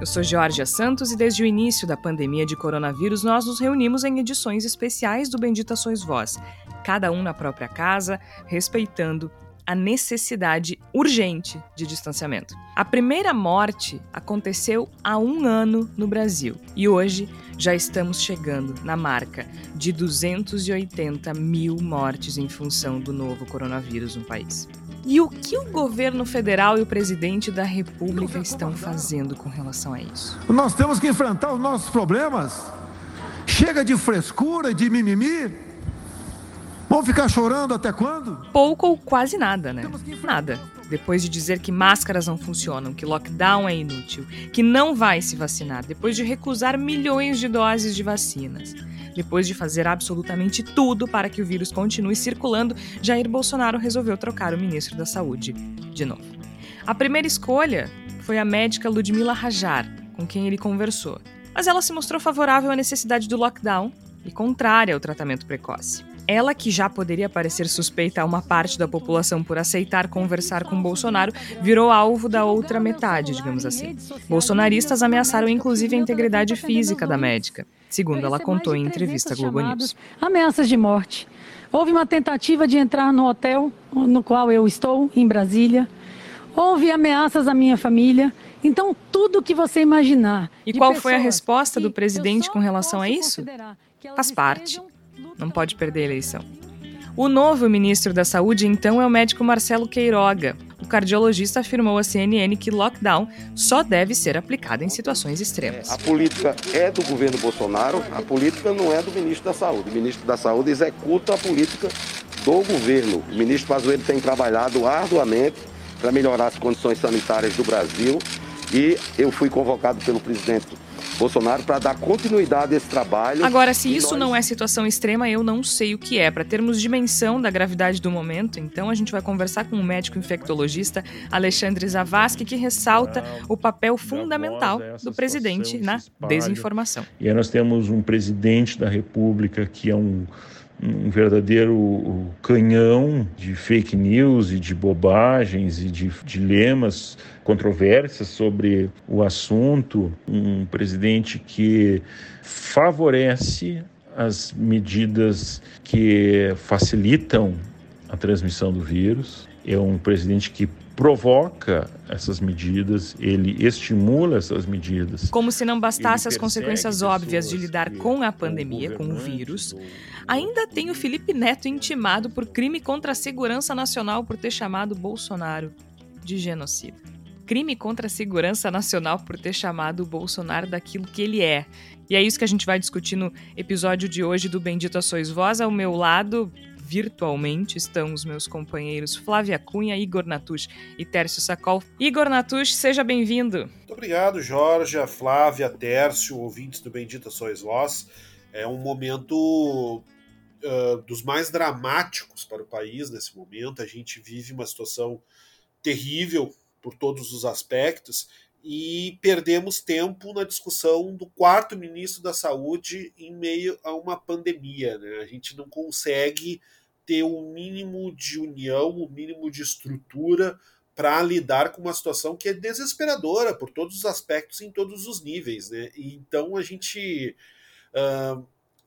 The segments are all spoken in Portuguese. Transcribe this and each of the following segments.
Eu sou Georgia Santos e desde o início da pandemia de coronavírus nós nos reunimos em edições especiais do Bendita Sois Voz, cada um na própria casa, respeitando a necessidade urgente de distanciamento. A primeira morte aconteceu há um ano no Brasil e hoje já estamos chegando na marca de 280 mil mortes em função do novo coronavírus no país. E o que o governo federal e o presidente da República estão fazendo com relação a isso? Nós temos que enfrentar os nossos problemas. Chega de frescura, de mimimi. Vamos ficar chorando até quando? Pouco ou quase nada, né? Nada. Depois de dizer que máscaras não funcionam, que lockdown é inútil, que não vai se vacinar, depois de recusar milhões de doses de vacinas. Depois de fazer absolutamente tudo para que o vírus continue circulando, Jair Bolsonaro resolveu trocar o ministro da Saúde de novo. A primeira escolha foi a médica Ludmila Rajar, com quem ele conversou, mas ela se mostrou favorável à necessidade do lockdown e contrária ao tratamento precoce. Ela, que já poderia parecer suspeita a uma parte da população por aceitar conversar com Bolsonaro, virou alvo da outra metade, digamos assim. Bolsonaristas ameaçaram inclusive a integridade física da médica, segundo ela contou em entrevista à Globo News. Ameaças de morte. Houve uma tentativa de entrar no hotel no qual eu estou, em Brasília. Houve ameaças à minha família. Então, tudo que você imaginar. E qual foi a resposta do presidente com relação a isso? Faz parte não pode perder a eleição. O novo ministro da Saúde, então, é o médico Marcelo Queiroga. O cardiologista afirmou à CNN que lockdown só deve ser aplicado em situações extremas. A política é do governo Bolsonaro, a política não é do ministro da Saúde. O ministro da Saúde executa a política do governo. O ministro Pazuello tem trabalhado arduamente para melhorar as condições sanitárias do Brasil e eu fui convocado pelo presidente Bolsonaro para dar continuidade a esse trabalho. Agora, se isso nós... não é situação extrema, eu não sei o que é. Para termos dimensão da gravidade do momento, então a gente vai conversar com o médico infectologista Alexandre Zavascki, que ressalta o papel fundamental do presidente na desinformação. E aí nós temos um presidente da República que é um um verdadeiro canhão de fake news e de bobagens e de dilemas, controvérsias sobre o assunto. Um presidente que favorece as medidas que facilitam a transmissão do vírus. É um presidente que provoca essas medidas, ele estimula essas medidas. Como se não bastasse as consequências óbvias de lidar com a pandemia, com o vírus, ainda tem o Felipe Neto intimado por crime contra a segurança nacional por ter chamado Bolsonaro de genocida. Crime contra a segurança nacional por ter chamado o Bolsonaro daquilo que ele é. E é isso que a gente vai discutir no episódio de hoje do Bendito a Sois Voz. Ao meu lado, virtualmente estão os meus companheiros Flávia Cunha, Igor Natush e Tércio Sacol. Igor Natush, seja bem-vindo. Muito obrigado, Jorge, Flávia, Tércio, ouvintes do Bendita Sois Vós. É um momento uh, dos mais dramáticos para o país nesse momento. A gente vive uma situação terrível por todos os aspectos e perdemos tempo na discussão do quarto ministro da Saúde em meio a uma pandemia. Né? A gente não consegue ter o um mínimo de união, o um mínimo de estrutura para lidar com uma situação que é desesperadora por todos os aspectos, em todos os níveis. Né? Então a gente uh,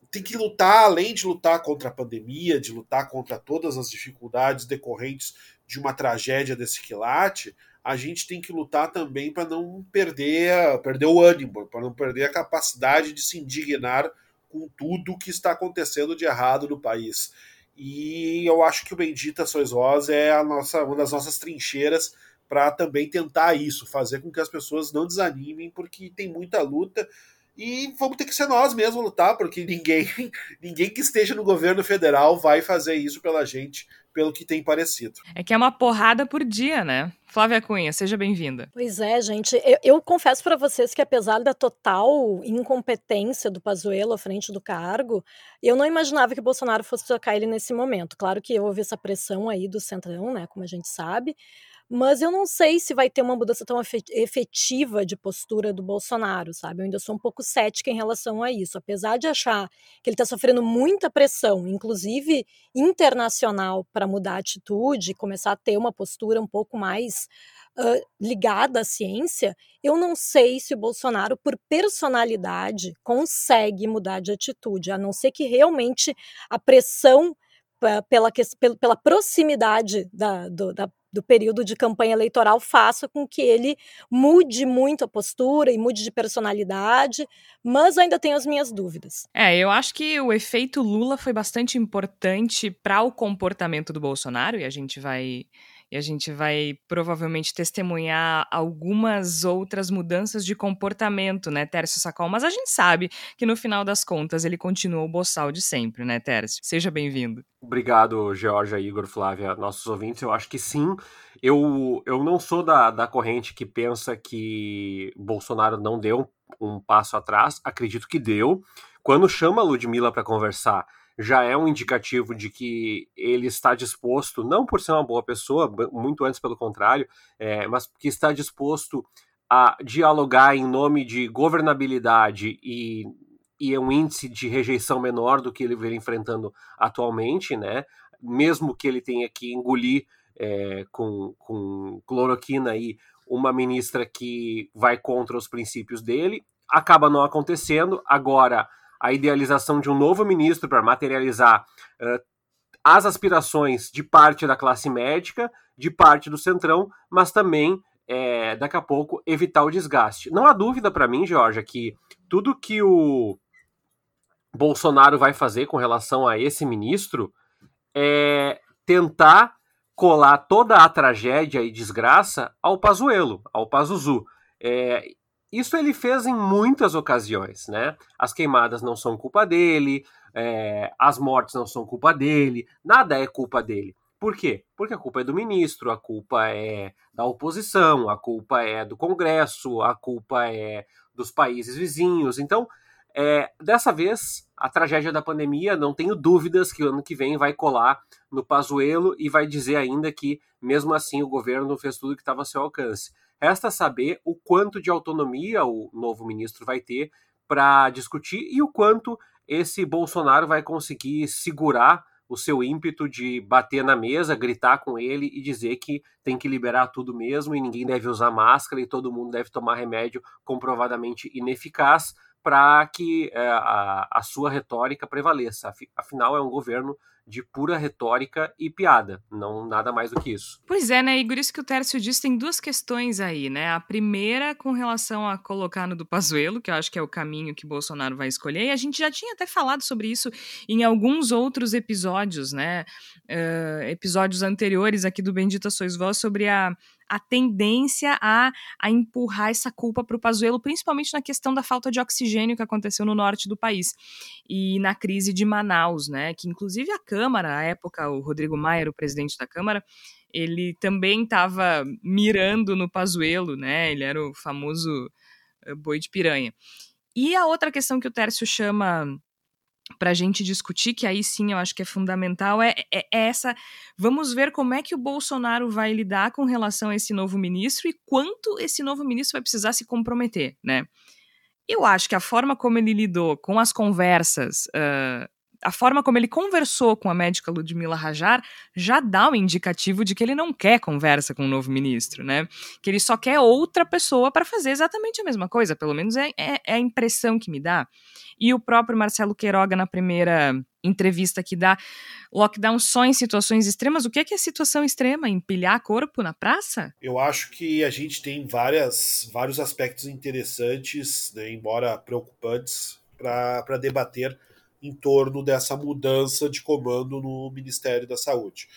tem que lutar, além de lutar contra a pandemia, de lutar contra todas as dificuldades decorrentes de uma tragédia desse quilate, a gente tem que lutar também para não perder, perder o ânimo, para não perder a capacidade de se indignar com tudo que está acontecendo de errado no país. E eu acho que o Bendita Sois Vós é a nossa, uma das nossas trincheiras para também tentar isso, fazer com que as pessoas não desanimem, porque tem muita luta e vamos ter que ser nós mesmos lutar, porque ninguém, ninguém que esteja no governo federal vai fazer isso pela gente, pelo que tem parecido. É que é uma porrada por dia, né? Flávia Cunha, seja bem-vinda. Pois é, gente. Eu, eu confesso para vocês que, apesar da total incompetência do Pazuello à frente do cargo, eu não imaginava que o Bolsonaro fosse tocar ele nesse momento. Claro que houve essa pressão aí do Centrão, né? Como a gente sabe mas eu não sei se vai ter uma mudança tão efetiva de postura do Bolsonaro, sabe? Eu ainda sou um pouco cética em relação a isso, apesar de achar que ele está sofrendo muita pressão, inclusive internacional, para mudar a atitude, começar a ter uma postura um pouco mais uh, ligada à ciência. Eu não sei se o Bolsonaro, por personalidade, consegue mudar de atitude, a não ser que realmente a pressão pela, pela proximidade da, do, da do período de campanha eleitoral faça com que ele mude muito a postura e mude de personalidade, mas ainda tenho as minhas dúvidas. É, eu acho que o efeito Lula foi bastante importante para o comportamento do Bolsonaro e a gente vai e a gente vai provavelmente testemunhar algumas outras mudanças de comportamento, né, Tércio Sacol? Mas a gente sabe que no final das contas ele continua o boçal de sempre, né, Tércio? Seja bem-vindo. Obrigado, Georgia, Igor, Flávia, nossos ouvintes. Eu acho que sim. Eu, eu não sou da, da corrente que pensa que Bolsonaro não deu um, passo atrás. Acredito que deu. Quando chama a Ludmilla para conversar já é um indicativo de que ele está disposto, não por ser uma boa pessoa, muito antes pelo contrário, é, mas que está disposto a dialogar em nome de governabilidade e, e é um índice de rejeição menor do que ele vem enfrentando atualmente, né? Mesmo que ele tenha que engolir é, com, com cloroquina aí uma ministra que vai contra os princípios dele, acaba não acontecendo. Agora, a idealização de um novo ministro para materializar uh, as aspirações de parte da classe médica, de parte do centrão, mas também, é, daqui a pouco, evitar o desgaste. Não há dúvida para mim, Georgia, que tudo que o Bolsonaro vai fazer com relação a esse ministro é tentar colar toda a tragédia e desgraça ao Pazuello, ao Pazuzu. É, isso ele fez em muitas ocasiões, né? As queimadas não são culpa dele, é, as mortes não são culpa dele, nada é culpa dele. Por quê? Porque a culpa é do ministro, a culpa é da oposição, a culpa é do Congresso, a culpa é dos países vizinhos. Então, é, dessa vez, a tragédia da pandemia, não tenho dúvidas que o ano que vem vai colar no Pazuelo e vai dizer ainda que, mesmo assim, o governo fez tudo que estava a seu alcance. Resta saber o quanto de autonomia o novo ministro vai ter para discutir e o quanto esse Bolsonaro vai conseguir segurar o seu ímpeto de bater na mesa, gritar com ele e dizer que tem que liberar tudo mesmo e ninguém deve usar máscara e todo mundo deve tomar remédio comprovadamente ineficaz para que é, a, a sua retórica prevaleça. Afinal, é um governo de pura retórica e piada, não nada mais do que isso. Pois é, né, Igor, isso que o Tércio disse, tem duas questões aí, né? A primeira com relação a colocar no do Pazuello, que eu acho que é o caminho que Bolsonaro vai escolher, e a gente já tinha até falado sobre isso em alguns outros episódios, né? Uh, episódios anteriores aqui do Bendita Sois Vós, sobre a a tendência a, a empurrar essa culpa para o Pazuello, principalmente na questão da falta de oxigênio que aconteceu no norte do país e na crise de Manaus, né? Que inclusive a Câmara, à época, o Rodrigo Maia, o presidente da Câmara, ele também estava mirando no Pazuello, né? Ele era o famoso eh, boi de piranha. E a outra questão que o Tércio chama para a gente discutir, que aí sim eu acho que é fundamental, é, é, é, essa. Vamos ver como é que o Bolsonaro vai lidar com relação a esse novo ministro e quanto esse novo ministro vai precisar se comprometer, né? Eu acho que a forma como ele lidou com as conversas uh, a forma como ele conversou com a médica Ludmila Rajar já dá um indicativo de que ele não quer conversa com o novo ministro, né? Que ele só quer outra pessoa para fazer exatamente a mesma coisa, pelo menos é, é, é, a impressão que me dá. E o próprio Marcelo Queiroga, na primeira entrevista que dá, lockdown só em situações extremas, o que é, que é situação extrema? Empilhar corpo na praça? Eu acho que a gente tem várias, vários aspectos interessantes, né, embora preocupantes, para debater em torno dessa mudança de comando no Ministério da Saúde.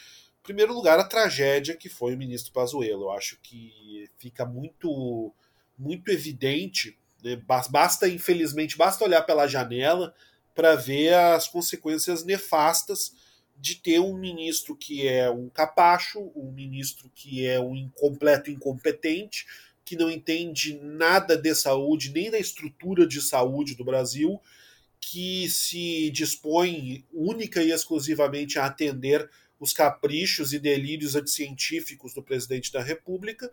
Em primeiro lugar, a tragédia que foi o ministro Pazuello. Eu acho que fica muito, muito evidente Né? Basta, infelizmente, basta olhar pela janela para ver as consequências nefastas de ter um ministro que é um capacho, um ministro que é um incompleto incompetente, que não entende nada de saúde, nem da estrutura de saúde do Brasil, que se dispõe única e exclusivamente a atender os caprichos e delírios anticientíficos do presidente da República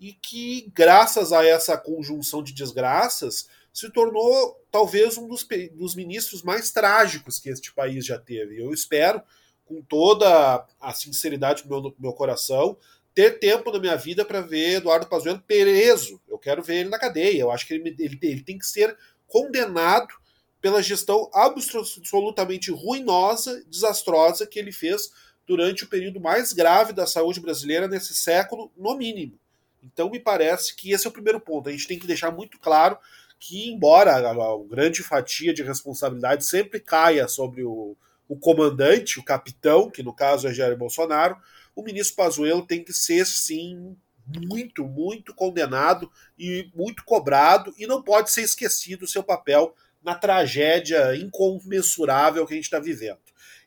e que, graças a essa conjunção de desgraças, se tornou talvez um dos, dos ministros mais trágicos que este país já teve. Eu espero, com toda a sinceridade do meu, do meu coração, ter tempo na minha vida para ver Eduardo Pazuello preso. Eu quero ver ele na cadeia. Eu acho que ele, ele, ele tem que ser condenado pela gestão absolutamente ruinosa, desastrosa que ele fez durante o período mais grave da saúde brasileira nesse século, no mínimo. Então, me parece que esse é o primeiro ponto. A gente tem que deixar muito claro que, embora a, a grande fatia de responsabilidade sempre caia sobre o, o comandante, o capitão, que no caso é Jair Bolsonaro, o ministro Pazuello tem que ser, sim, muito, muito condenado e muito cobrado, e não pode ser esquecido o seu papel na tragédia incomensurável que a gente está vivendo.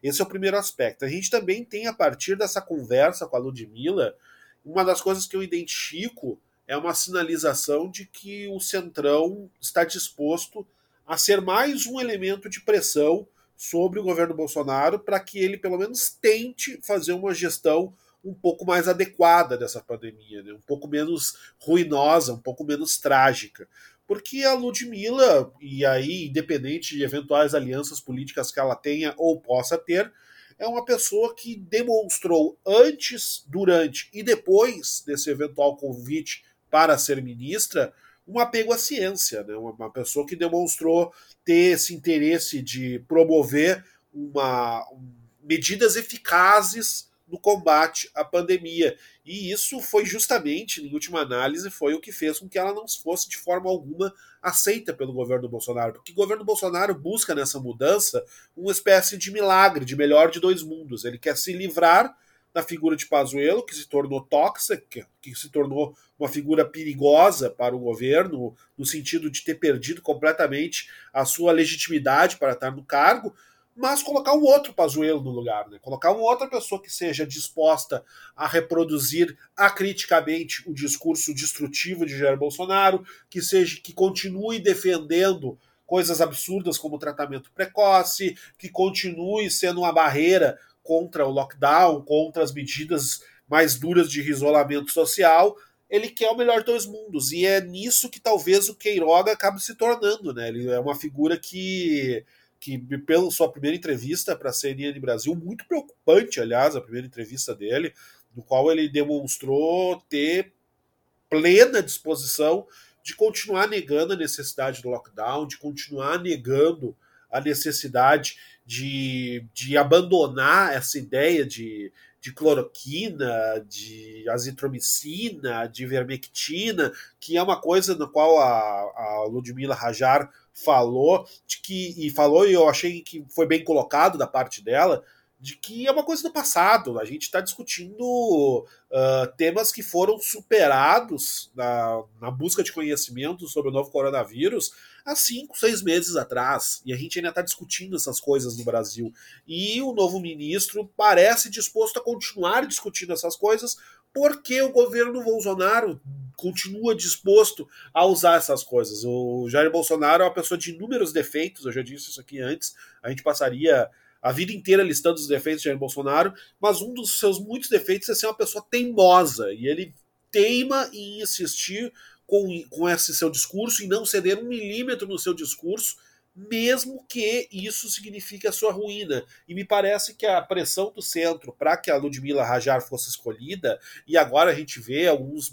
Esse é o primeiro aspecto. A gente também tem, a partir dessa conversa com a Ludmilla, uma das coisas que eu identifico é uma sinalização de que o Centrão está disposto a ser mais um elemento de pressão sobre o governo Bolsonaro para que ele, pelo menos, tente fazer uma gestão um pouco mais adequada dessa pandemia, né? um pouco menos ruinosa, um pouco menos trágica. Porque a Ludmilla, e aí, independente de eventuais alianças políticas que ela tenha ou possa ter, é uma pessoa que demonstrou antes, durante e depois desse eventual convite para ser ministra um apego à ciência, né? uma pessoa que demonstrou ter esse interesse de promover uma, medidas eficazes no combate à pandemia. E isso foi justamente, em última análise, foi o que fez com que ela não fosse de forma alguma aceita pelo governo Bolsonaro. Porque o governo Bolsonaro busca nessa mudança uma espécie de milagre, de melhor de dois mundos. Ele quer se livrar da figura de Pazuello, que se tornou tóxica, que se tornou uma figura perigosa para o governo, no sentido de ter perdido completamente a sua legitimidade para estar no cargo, mas colocar um outro Pazuello no lugar, né? colocar uma outra pessoa que seja disposta a reproduzir acriticamente o discurso destrutivo de Jair Bolsonaro, que seja que continue defendendo coisas absurdas como tratamento precoce, que continue sendo uma barreira contra o lockdown, contra as medidas mais duras de isolamento social, ele quer o melhor dos mundos. E é nisso que talvez o Queiroga acabe se tornando, né? Ele é uma figura que que pela sua primeira entrevista para a CNN Brasil, muito preocupante, aliás, a primeira entrevista dele, no qual ele demonstrou ter plena disposição de continuar negando a necessidade do lockdown, de continuar negando a necessidade de, de abandonar essa ideia de, de cloroquina, de azitromicina, de vermectina, que é uma coisa na qual a, a Ludmila Rajar falou de que e falou e eu achei que foi bem colocado da parte dela de que é uma coisa do passado. A gente está discutindo uh, temas que foram superados na, na, busca de conhecimento sobre o novo coronavírus há cinco, seis meses atrás. E a gente ainda está discutindo essas coisas no Brasil. E o novo ministro parece disposto a continuar discutindo essas coisas porque o governo Bolsonaro continua disposto a usar essas coisas. O Jair Bolsonaro é uma pessoa de inúmeros defeitos, eu já disse isso aqui antes, a gente passaria a vida inteira listando os defeitos de Jair Bolsonaro, mas um dos seus muitos defeitos é ser uma pessoa teimosa, e ele teima em insistir com, com esse seu discurso e não ceder um milímetro no seu discurso, mesmo que isso signifique a sua ruína. E me parece que a pressão do centro para que a Ludmila Rajar fosse escolhida, e agora a gente vê alguns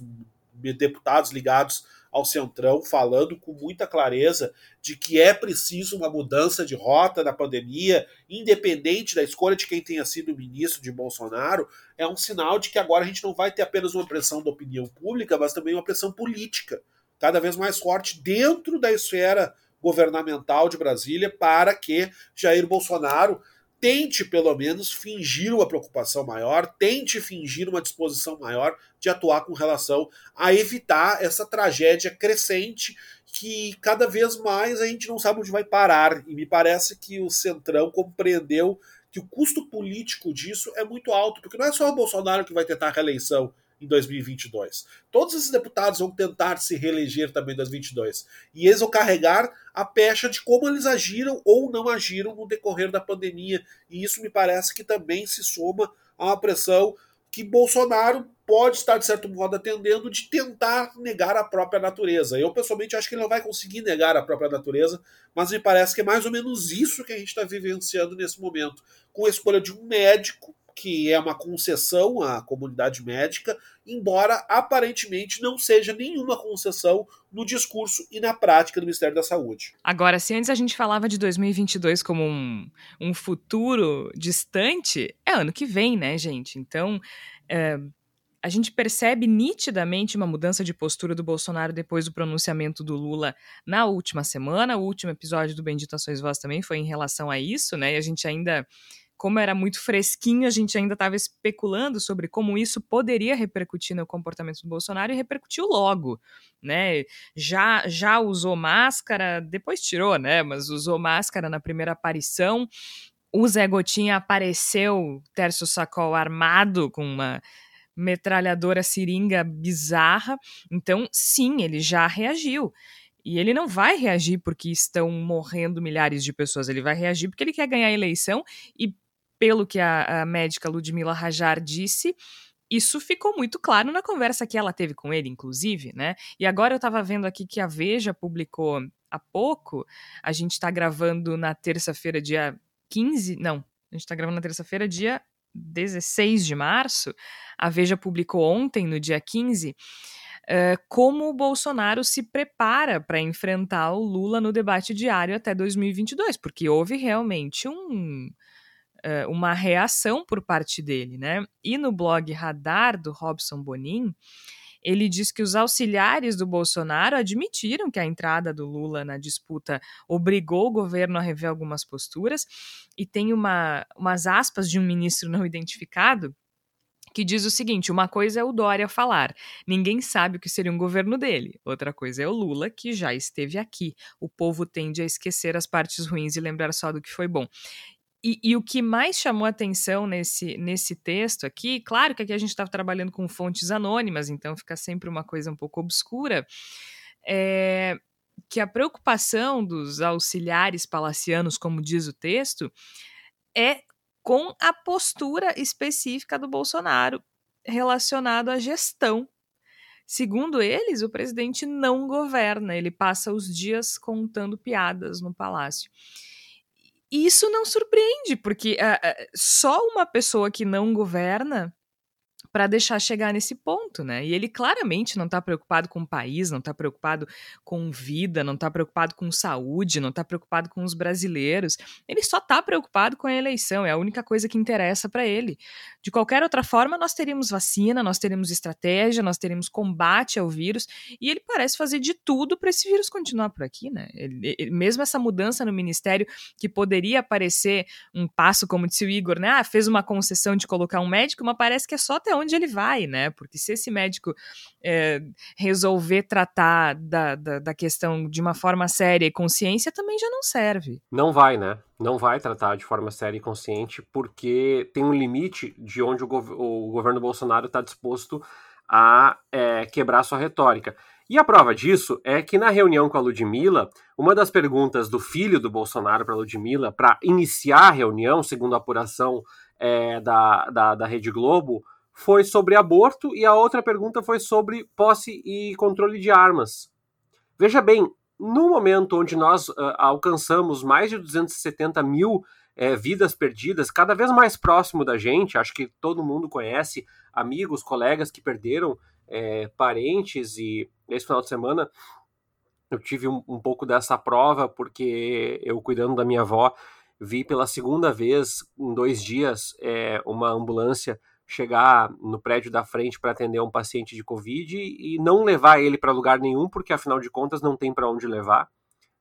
deputados ligados ao Centrão falando com muita clareza de que é preciso uma mudança de rota na pandemia, independente da escolha de quem tenha sido o ministro de Bolsonaro, é um sinal de que agora a gente não vai ter apenas uma pressão da opinião pública, mas também uma pressão política, cada vez mais forte dentro da esfera governamental de Brasília para que Jair Bolsonaro tente pelo menos fingir uma preocupação maior, tente fingir uma disposição maior de atuar com relação a evitar essa tragédia crescente que cada vez mais a gente não sabe onde vai parar. E me parece que o Centrão compreendeu que o custo político disso é muito alto, porque não é só o Bolsonaro que vai tentar a reeleição em 2022. Todos esses deputados vão tentar se reeleger também em 2022. E eles vão carregar a pecha de como eles agiram ou não agiram no decorrer da pandemia. E isso me parece que também se soma a uma pressão que Bolsonaro pode estar, de certo modo, atendendo de tentar negar a própria natureza. Eu, pessoalmente, acho que ele não vai conseguir negar a própria natureza, mas me parece que é mais ou menos isso que a gente está vivenciando nesse momento. Com a escolha de um médico, que é uma concessão à comunidade médica, embora aparentemente não seja nenhuma concessão no discurso e na prática do Ministério da Saúde. Agora, se antes a gente falava de 2022 como um, um futuro distante, é ano que vem, né, gente? Então, é, a gente percebe nitidamente uma mudança de postura do Bolsonaro depois do pronunciamento do Lula na última semana. O último episódio do Bendito Ações Voz também foi em relação a isso, né? E a gente ainda como era muito fresquinho, a gente ainda estava especulando sobre como isso poderia repercutir no comportamento do Bolsonaro e repercutiu logo, né? Já já usou máscara, depois tirou, né? Mas usou máscara na primeira aparição. O Zé Gotinha apareceu, Tércio Sacol armado com uma metralhadora seringa bizarra. Então, sim, ele já reagiu. E ele não vai reagir porque estão morrendo milhares de pessoas, ele vai reagir porque ele quer ganhar a eleição e pelo que a, a médica Ludmila Rajar disse, isso ficou muito claro na conversa que ela teve com ele, inclusive, né? E agora eu estava vendo aqui que a Veja publicou há pouco, a gente está gravando na terça-feira, dia 15, não, a gente está gravando na terça-feira, dia 16 de março, a Veja publicou ontem, no dia 15, uh, como o Bolsonaro se prepara para enfrentar o Lula no debate diário até 2022, porque houve realmente um uh, uma reação por parte dele, né? E no blog Radar do Robson Bonin, ele diz que os auxiliares do Bolsonaro admitiram que a entrada do Lula na disputa obrigou o governo a rever algumas posturas, e tem uma, umas aspas de um ministro não identificado que diz o seguinte: uma coisa é o Dória falar, ninguém sabe o que seria um governo dele. Outra coisa é o Lula, que já esteve aqui. O povo tende a esquecer as partes ruins e lembrar só do que foi bom. E, e, o que mais chamou atenção nesse, nesse texto aqui, claro que aqui a gente estava trabalhando com fontes anônimas, então fica sempre uma coisa um pouco obscura, é que a preocupação dos auxiliares palacianos, como diz o texto, é com a postura específica do Bolsonaro relacionado à gestão. Segundo eles, o presidente não governa, ele passa os dias contando piadas no palácio. Isso não surpreende, porque uh, uh, só uma pessoa que não governa para deixar chegar nesse ponto, né? E ele claramente não está preocupado com o país, não está preocupado com vida, não está preocupado com saúde, não está preocupado com os brasileiros. Ele só está preocupado com a eleição, é a única coisa que interessa para ele. De qualquer outra forma, nós teríamos vacina, nós teríamos estratégia, nós teríamos combate ao vírus, e ele parece fazer de tudo para esse vírus continuar por aqui, né? Ele, ele, mesmo essa mudança no ministério, que poderia parecer um passo, como disse o Igor, né? Ah, fez uma concessão de colocar um médico, mas parece que é só até onde onde ele vai, né? Porque se esse médico é, resolver tratar da, da, da, questão de uma forma séria e consciência, também já não serve. Não vai, né? Não vai tratar de forma séria e consciente, porque tem um limite de onde o, gov o governo Bolsonaro está disposto a é, quebrar sua retórica. E a prova disso é que na reunião com a Ludmilla, uma das perguntas do filho do Bolsonaro para a Ludmilla, para iniciar a reunião, segundo a apuração é, da, da, da Rede Globo, foi sobre aborto e a outra pergunta foi sobre posse e controle de armas. Veja bem, no momento onde nós uh, alcançamos mais de 270 mil é, vidas perdidas, cada vez mais próximo da gente, acho que todo mundo conhece amigos, colegas que perderam é, parentes, e esse final de semana eu tive um, um pouco dessa prova, porque eu cuidando da minha avó, vi pela segunda vez em dois dias é, uma ambulância chegar no prédio da frente para atender um paciente de Covid e não levar ele para lugar nenhum, porque afinal de contas não tem para onde levar,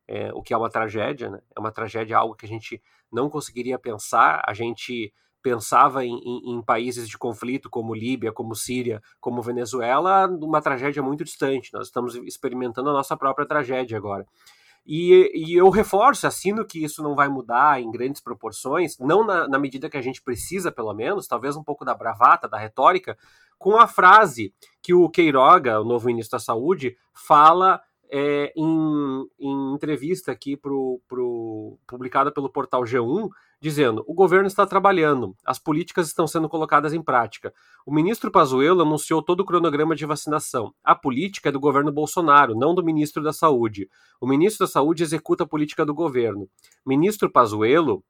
é, o que é uma tragédia, né? É uma tragédia, algo que a gente não conseguiria pensar. A gente pensava em, em, em, países de conflito como Líbia, como Síria, como Venezuela, uma tragédia muito distante. Nós estamos experimentando a nossa própria tragédia agora. E, e eu reforço, assino que isso não vai mudar em grandes proporções, não na, na medida que a gente precisa, pelo menos, talvez um pouco da bravata, da retórica, com a frase que o Queiroga, o novo ministro da Saúde, fala é, em, em, entrevista aqui pro, pro, publicada pelo portal G1, dizendo: o governo está trabalhando, as políticas estão sendo colocadas em prática. O ministro Pazuello anunciou todo o cronograma de vacinação. A política é do governo Bolsonaro, não do ministro da Saúde. O ministro da Saúde executa a política do governo. Ministro Pazuello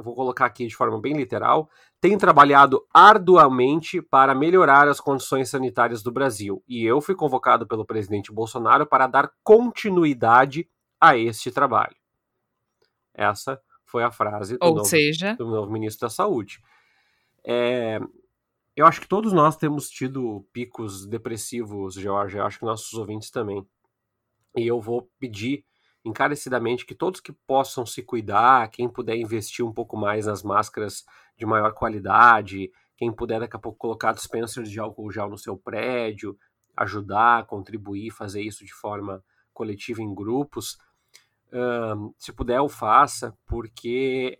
vou colocar aqui de forma bem literal, tem trabalhado arduamente para melhorar as condições sanitárias do Brasil. E eu fui convocado pelo presidente Bolsonaro para dar continuidade a este trabalho. Essa foi a frase do, novo, seja... do novo ministro da Saúde. É, eu acho que todos nós temos tido picos depressivos, George. Eu acho que nossos ouvintes também. E eu vou pedir encarecidamente que todos que possam se cuidar, quem puder investir um pouco mais nas máscaras de maior qualidade, quem puder daqui a pouco colocar dispensers de álcool gel no seu prédio, ajudar, contribuir, fazer isso de forma coletiva em grupos, se puder o faça, porque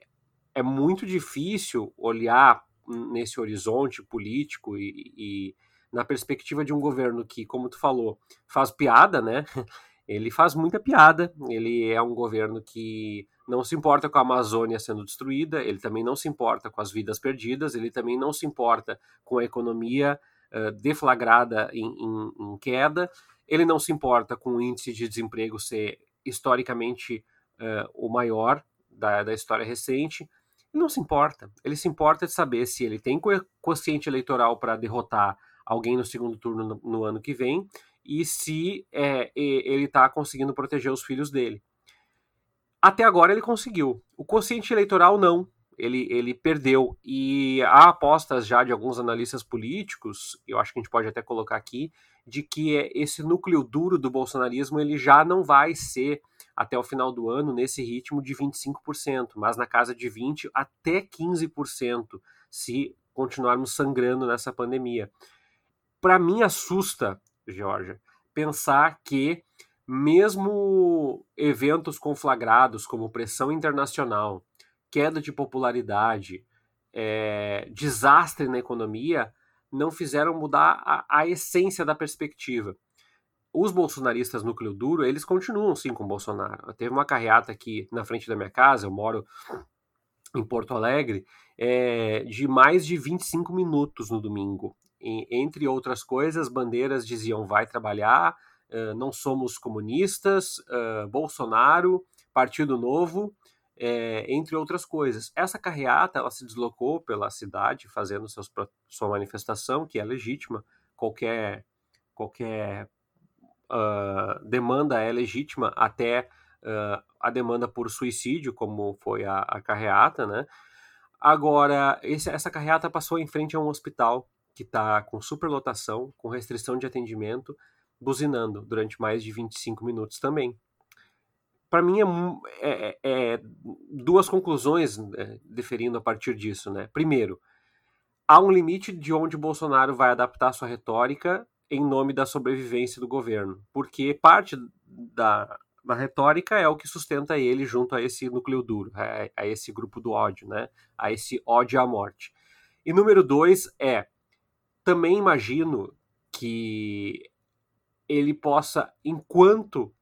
é muito difícil olhar nesse horizonte político e, e na perspectiva de um governo que, como tu falou, faz piada, né? ele faz muita piada, ele é um governo que não se importa com a Amazônia sendo destruída, ele também não se importa com as vidas perdidas, ele também não se importa com a economia uh, deflagrada em, em, em, queda, ele não se importa com o índice de desemprego ser historicamente uh, o maior da, da história recente, ele não se importa. Ele se importa de saber se ele tem quociente eleitoral para derrotar alguém no segundo turno no, no ano que vem e se é, ele está conseguindo proteger os filhos dele. Até agora ele conseguiu. O quociente eleitoral não. Ele, ele perdeu. E há apostas já de alguns analistas políticos, eu acho que a gente pode até colocar aqui, de que é, esse núcleo duro do bolsonarismo ele já não vai ser até o final do ano nesse ritmo de 25%, mas na casa de 20 até 15% se continuarmos sangrando nessa pandemia. Para mim assusta Georgia, pensar que mesmo eventos conflagrados como pressão internacional, queda de popularidade, é, desastre na economia, não fizeram mudar a, a, essência da perspectiva. Os bolsonaristas núcleo duro, eles continuam sim com Bolsonaro. Teve uma carreata aqui na frente da minha casa, eu moro em Porto Alegre, é, de mais de 25 minutos no domingo entre outras coisas, bandeiras diziam vai trabalhar, uh, não somos comunistas, uh, Bolsonaro, Partido Novo, é, entre outras coisas. Essa carreata ela se deslocou pela cidade fazendo seus, sua manifestação, que é legítima, qualquer, qualquer uh, demanda é legítima, até a demanda por suicídio, como foi a, a carreata, né? Agora, esse, essa carreata passou em frente a um hospital que está com superlotação, com restrição de atendimento, buzinando durante mais de 25 minutos também. Para mim, é, é, é, duas conclusões né, deferindo a partir disso. Né? Primeiro, há um limite de onde Bolsonaro vai adaptar sua retórica em nome da sobrevivência do governo, porque parte da, da retórica é o que sustenta ele junto a esse núcleo duro, a, a esse grupo do ódio, né? a esse ódio à morte. E número dois é também imagino que ele possa, enquanto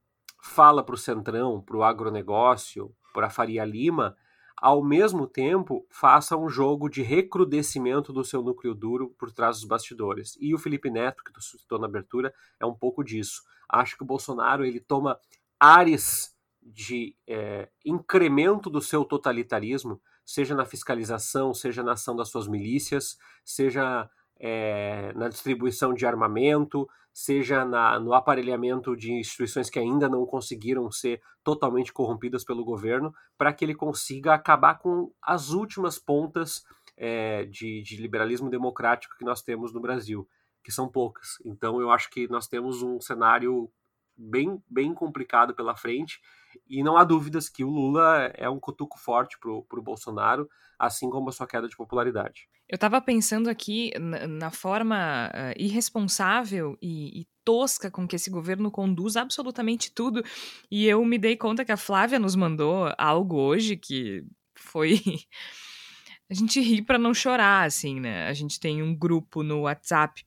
fala para o Centrão, para o agronegócio, para a Faria Lima, ao mesmo tempo faça um jogo de recrudescimento do seu núcleo duro por trás dos bastidores. E o Felipe Neto, que tu citou na abertura, é um pouco disso. Acho que o Bolsonaro ele toma ares de é, incremento do seu totalitarismo, seja na fiscalização, seja na ação das suas milícias, seja é, na distribuição de armamento, seja na, no aparelhamento de instituições que ainda não conseguiram ser totalmente corrompidas pelo governo, para que ele consiga acabar com as últimas pontas é, de, de liberalismo democrático que nós temos no Brasil, que são poucas. Então eu acho que nós temos um cenário bem, bem complicado pela frente E não há dúvidas que o Lula é um cutuco forte para o Bolsonaro, assim como a sua queda de popularidade. Eu estava pensando aqui na, na forma uh, irresponsável e, e, tosca com que esse governo conduz absolutamente tudo, e eu me dei conta que a Flávia nos mandou algo hoje que foi. a gente ri para não chorar, assim, né? A gente tem um grupo no WhatsApp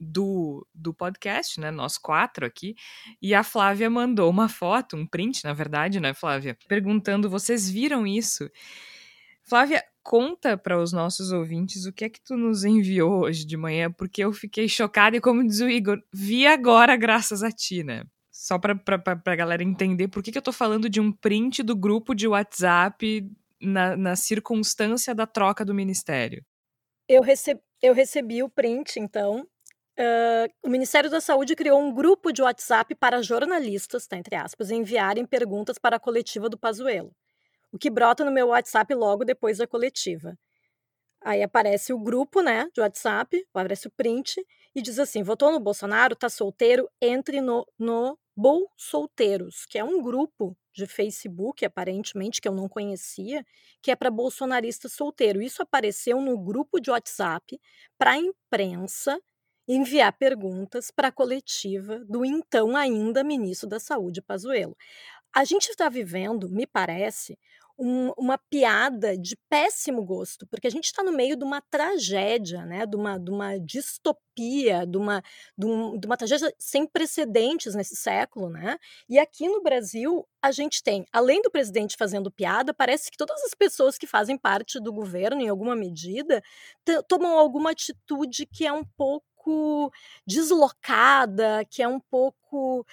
do, do podcast, né? Nós quatro aqui. E a Flávia mandou uma foto, um print, na verdade, né, Flávia? Perguntando: vocês viram isso? Flávia, conta para os nossos ouvintes o que é que tu nos enviou hoje de manhã, porque eu fiquei chocada e, como diz o Igor, vi agora graças a ti, né? Só para a galera entender por que, que eu tô falando de um print do grupo de WhatsApp na, na circunstância da troca do ministério. Eu recebi, eu recebi o print, então, Uh, o Ministério da Saúde criou um grupo de WhatsApp para jornalistas, tá, entre aspas, enviarem perguntas para a coletiva do Pazuello. O que brota no meu WhatsApp logo depois da coletiva. Aí aparece o grupo, né, de WhatsApp, aparece o print e diz assim: votou no Bolsonaro, tá solteiro, entre no, no Bolsolteiros, que é um grupo de Facebook, aparentemente, que eu não conhecia, que é para bolsonarista solteiro. Isso apareceu no grupo de WhatsApp para a imprensa enviar perguntas para a coletiva do então ainda ministro da Saúde, Pazuello. A gente está vivendo, me parece, um, uma piada de péssimo gosto, porque a gente está no meio de uma tragédia, né? de, uma, de uma distopia, de uma, de, um, de uma tragédia sem precedentes nesse século. Né? E aqui no Brasil, a gente tem, além do presidente fazendo piada, parece que todas as pessoas que fazem parte do governo, em alguma medida, tomam alguma atitude que é um pouco pouco deslocada, que é um pouco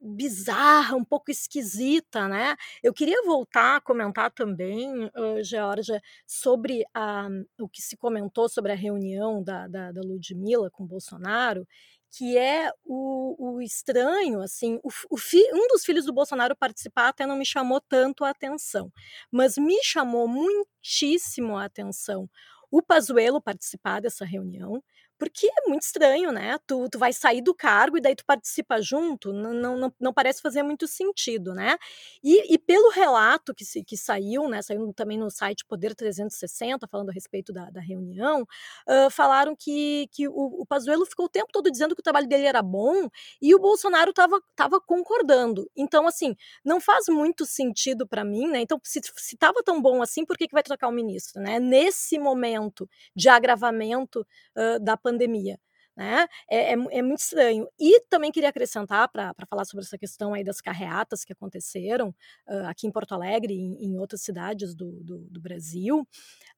bizarra, um pouco esquisita, né? Eu queria voltar a comentar também, uh, Georgia, sobre a, o que se comentou sobre a reunião da, da, da Ludmilla com Bolsonaro, que é o, o estranho, assim, o, o fi, um dos filhos do Bolsonaro participar até não me chamou tanto a atenção, mas me chamou muitíssimo a atenção o Pazuello participar dessa reunião, porque é muito estranho, né? Tu, tu vai sair do cargo e daí tu participa junto, não, não, não parece fazer muito sentido, né? E, e pelo relato que, se, que saiu, né? Saiu também no site Poder 360, falando a respeito da, da reunião, uh, falaram que, que o, o Pazuello ficou o tempo todo dizendo que o trabalho dele era bom e o Bolsonaro estava tava concordando. Então, assim, não faz muito sentido para mim, né? Então, se estava tão bom assim, por que, que vai trocar o ministro, né? Nesse momento de agravamento uh, da pandemia. Né? É, é, é, muito estranho. E também queria acrescentar, para falar sobre essa questão aí das carreatas que aconteceram uh, aqui em Porto Alegre e em, em outras cidades do, do, do Brasil.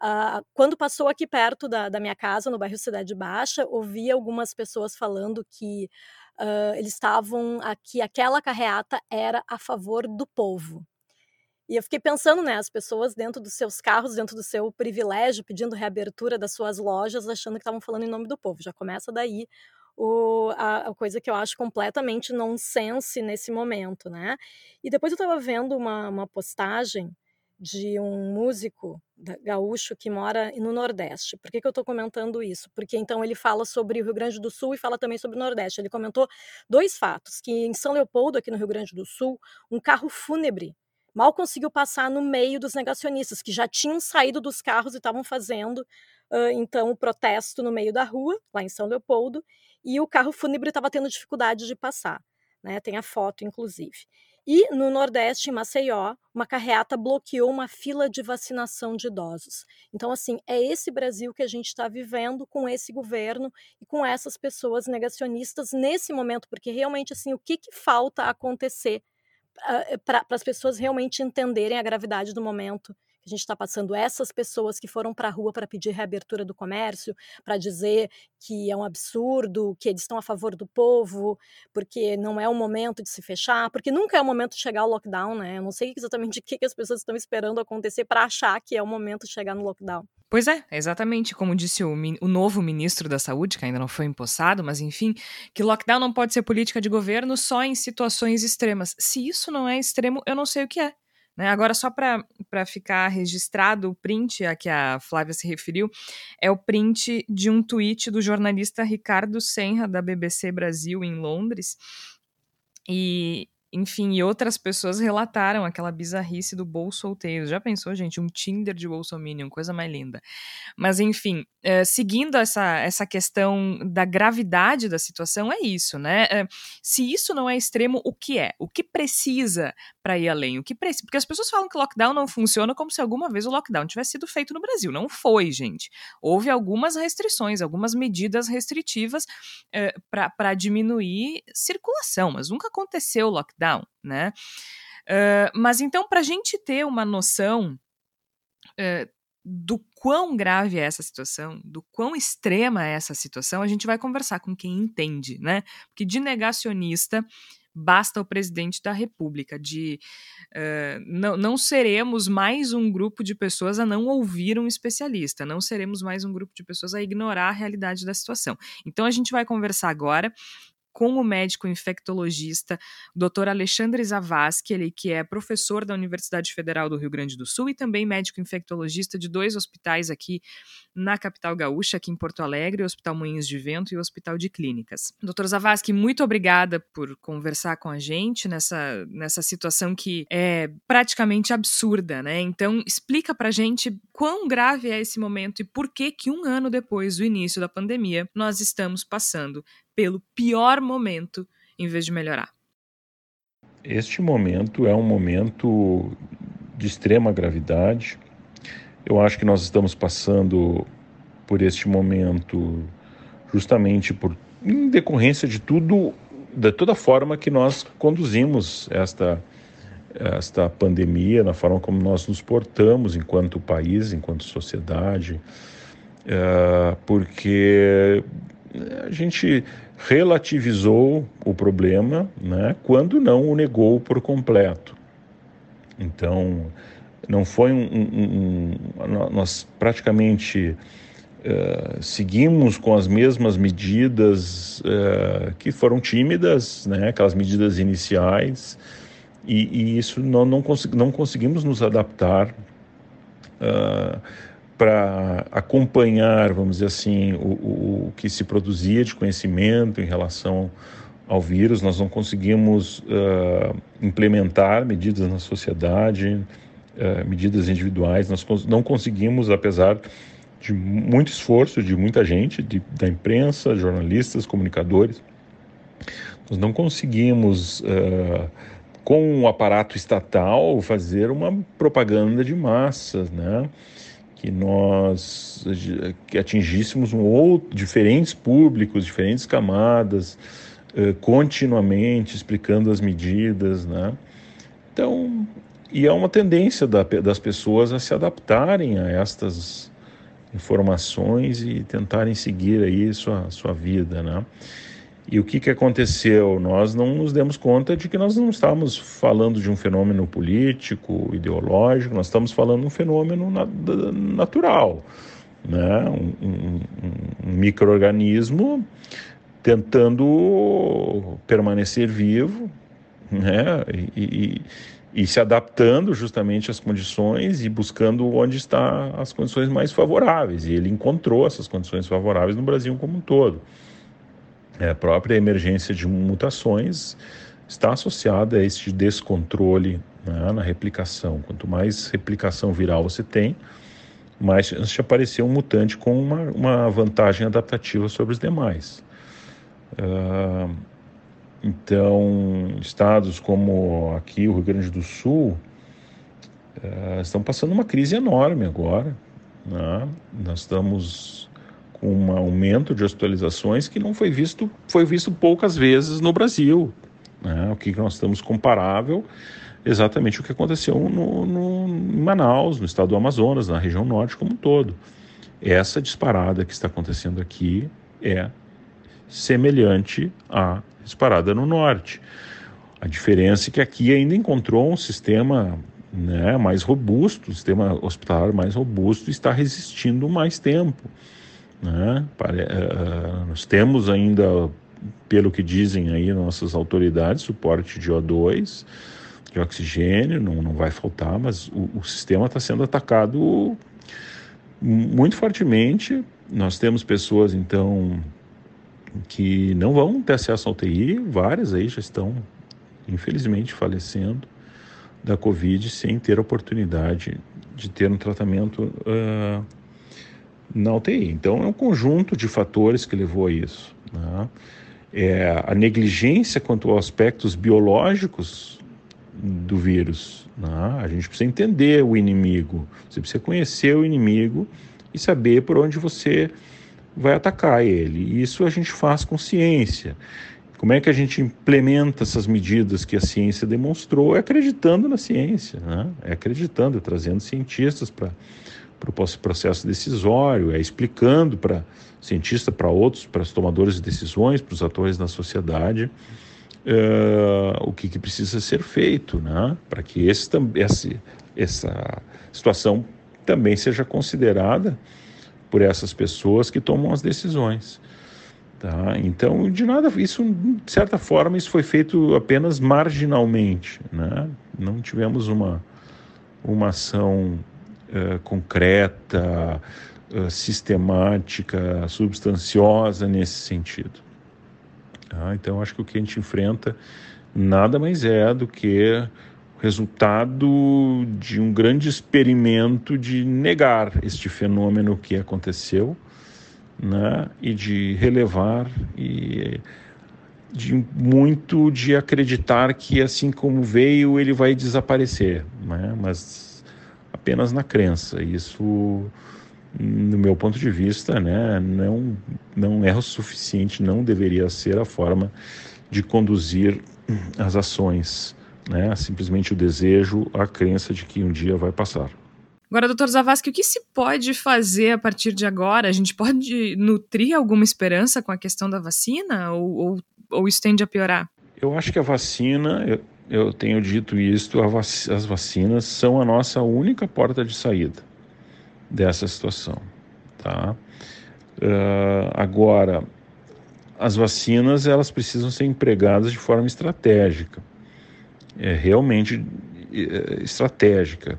Uh, quando passou aqui perto da, da, minha casa, no bairro Cidade Baixa, ouvi algumas pessoas falando que uh, eles estavam aqui, aquela carreata era a favor do povo. E eu fiquei pensando, né, as pessoas dentro dos seus carros, dentro do seu privilégio, pedindo reabertura das suas lojas, achando que estavam falando em nome do povo. Já começa daí o, a, a, coisa que eu acho completamente nonsense nesse momento, né? E depois eu estava vendo uma, uma postagem de um músico gaúcho que mora no Nordeste. Por que, que eu estou comentando isso? Porque então ele fala sobre o Rio Grande do Sul e fala também sobre o Nordeste. Ele comentou dois fatos: que em São Leopoldo, aqui no Rio Grande do Sul, um carro fúnebre mal conseguiu passar no meio dos negacionistas, que já tinham saído dos carros e estavam fazendo, uh, então, o protesto no meio da rua, lá em São Leopoldo, e o carro fúnebre estava tendo dificuldade de passar. Né? Tem a foto, inclusive. E no Nordeste, em Maceió, uma carreata bloqueou uma fila de vacinação de idosos. Então, assim, é esse Brasil que a gente está vivendo com esse governo e com essas pessoas negacionistas nesse momento, porque realmente, assim, o que, que falta acontecer para as pessoas realmente entenderem a gravidade do momento a gente está passando. Essas pessoas que foram para a rua para pedir reabertura do comércio, para dizer que é um absurdo, que eles estão a favor do povo, porque não é o momento de se fechar, porque nunca é o momento de chegar ao lockdown, né? Eu não sei exatamente o que, que as pessoas estão esperando acontecer para achar que é o momento de chegar no lockdown. Pois é, exatamente como disse o, o, novo ministro da Saúde, que ainda não foi empossado, mas enfim, que lockdown não pode ser política de governo só em situações extremas. Se isso não é extremo, eu não sei o que é. Né? Agora, só para ficar registrado o print a que a Flávia se referiu, é o print de um tweet do jornalista Ricardo Senra, da BBC Brasil, em Londres. E, enfim, e outras pessoas relataram aquela bizarrice do bolso solteiro. Já pensou, gente? Um Tinder de Bolsominion, coisa mais linda. Mas, enfim, é, seguindo essa, essa questão da gravidade da situação, é isso, né? É, se isso não é extremo, o que é? O que precisa para ir além? O que precisa? Porque as pessoas falam que lockdown não funciona como se alguma vez o lockdown tivesse sido feito no Brasil. Não foi, gente. Houve algumas restrições, algumas medidas restritivas é, para diminuir circulação, mas nunca aconteceu lockdown, né? Uh, mas então, para a gente ter uma noção uh, do quão grave é essa situação, do quão extrema é essa situação, a gente vai conversar com quem entende, né? Porque de negacionista basta o presidente da República, de uh, não, não seremos mais um grupo de pessoas a não ouvir um especialista, não seremos mais um grupo de pessoas a ignorar a realidade da situação. Então a gente vai conversar agora com o médico infectologista Dr. Alexandre Zavascki, ele que é professor da Universidade Federal do Rio Grande do Sul e também médico infectologista de dois hospitais aqui na capital gaúcha, aqui em Porto Alegre, o Hospital Moinhos de Vento e o Hospital de Clínicas. Dr. Zavascki, muito obrigada por conversar com a gente nessa, nessa situação que é praticamente absurda, né? Então, explica pra gente quão grave é esse momento e por que que um ano depois do início da pandemia nós estamos passando pelo pior momento em vez de melhorar. Este momento é um momento de extrema gravidade. Eu acho que nós estamos passando por este momento justamente por em decorrência de tudo, de toda forma que nós conduzimos esta esta pandemia, na forma como nós nos portamos enquanto país, enquanto sociedade, uh, porque a gente relativizou o problema, né, quando não o negou por completo. Então, não foi um, um, um nós praticamente uh, seguimos com as mesmas medidas uh, que foram tímidas, né, aquelas medidas iniciais, e, e isso não, não, consegui, não conseguimos nos adaptar uh, para acompanhar, vamos dizer assim, o, o, o, que se produzia de conhecimento em relação ao vírus. Nós não conseguimos uh, implementar medidas na sociedade, uh, medidas individuais. Nós não conseguimos, apesar de muito esforço de muita gente, de, da imprensa, jornalistas, comunicadores, nós não conseguimos uh, com o aparato estatal fazer uma propaganda de massas, né? Que nós que atingíssemos um outro, diferentes públicos, diferentes camadas, uh, continuamente explicando as medidas, né? Então, e é uma tendência da, das pessoas a se adaptarem a estas informações e tentarem seguir aí sua, sua vida, né? E o que, que aconteceu? Nós não nos demos conta de que nós não estávamos falando de um fenômeno político, ideológico, nós estamos falando de um fenômeno na, natural. Né? Um, um, um microorganismo tentando permanecer vivo né? E, e, e, se adaptando justamente às condições e buscando onde estão as condições mais favoráveis. E ele encontrou essas condições favoráveis no Brasil como um todo. É, a própria emergência de mutações está associada a este descontrole né, na replicação. Quanto mais replicação viral você tem, mais chance de aparecer um mutante com uma, uma vantagem adaptativa sobre os demais. Uh, então, estados como aqui, o Rio Grande do Sul, uh, estão passando uma crise enorme agora. Né? Nós estamos um aumento de hospitalizações que não foi visto, foi visto poucas vezes no Brasil. Né? O que nós estamos comparável exatamente o que aconteceu no, no, em Manaus, no estado do Amazonas, na região norte como um todo. Essa disparada que está acontecendo aqui é semelhante à disparada no norte. A diferença é que aqui ainda encontrou um sistema né, mais robusto, um sistema hospitalar mais robusto, está resistindo mais tempo. Né? Uh, nós temos ainda, pelo que dizem aí nossas autoridades, suporte de O2, de oxigênio, não, não vai faltar, mas o, o sistema está sendo atacado muito fortemente. Nós temos pessoas, então, que não vão ter acesso ao UTI, várias aí já estão infelizmente falecendo da Covid sem ter a oportunidade de ter um tratamento uh, na UTI. Então, é um conjunto de fatores que levou a isso. Né? É, a negligência quanto aos aspectos biológicos do vírus. Né? A gente precisa entender o inimigo, você precisa conhecer o inimigo e saber por onde você vai atacar ele. Isso a gente faz com ciência. Como é que a gente implementa essas medidas que a ciência demonstrou? É acreditando na ciência, né? é acreditando, é trazendo cientistas para para o processo decisório, é explicando para cientista, para outros, para os tomadores de decisões, para os atores da sociedade, uh, o que, que, precisa ser feito, né? para que esse, esse, essa situação também seja considerada por essas pessoas que tomam as decisões. Tá? Então, de nada, isso, de certa forma, isso foi feito apenas marginalmente. Né? Não tivemos uma, uma ação uh, concreta, uh, sistemática, substanciosa nesse sentido. Tá? Então, acho que o que a gente enfrenta nada mais é do que resultado de um grande experimento de negar este fenômeno que aconteceu né, e de relevar e de muito de acreditar que assim como veio ele vai desaparecer, né, mas apenas na crença. Isso, no meu ponto de vista, né, não não é o suficiente, não deveria ser a forma de conduzir as ações, né, simplesmente o desejo, a crença de que um dia vai passar. Agora, doutor Zavascki, o que se pode fazer a partir de agora? A gente pode nutrir alguma esperança com a questão da vacina ou, ou, ou isso tende a piorar? Eu acho que a vacina, eu, tenho dito vac, as vacinas são a nossa única porta de saída dessa situação, tá? Uh, agora, as vacinas elas precisam ser empregadas de forma estratégica, é realmente é, estratégica.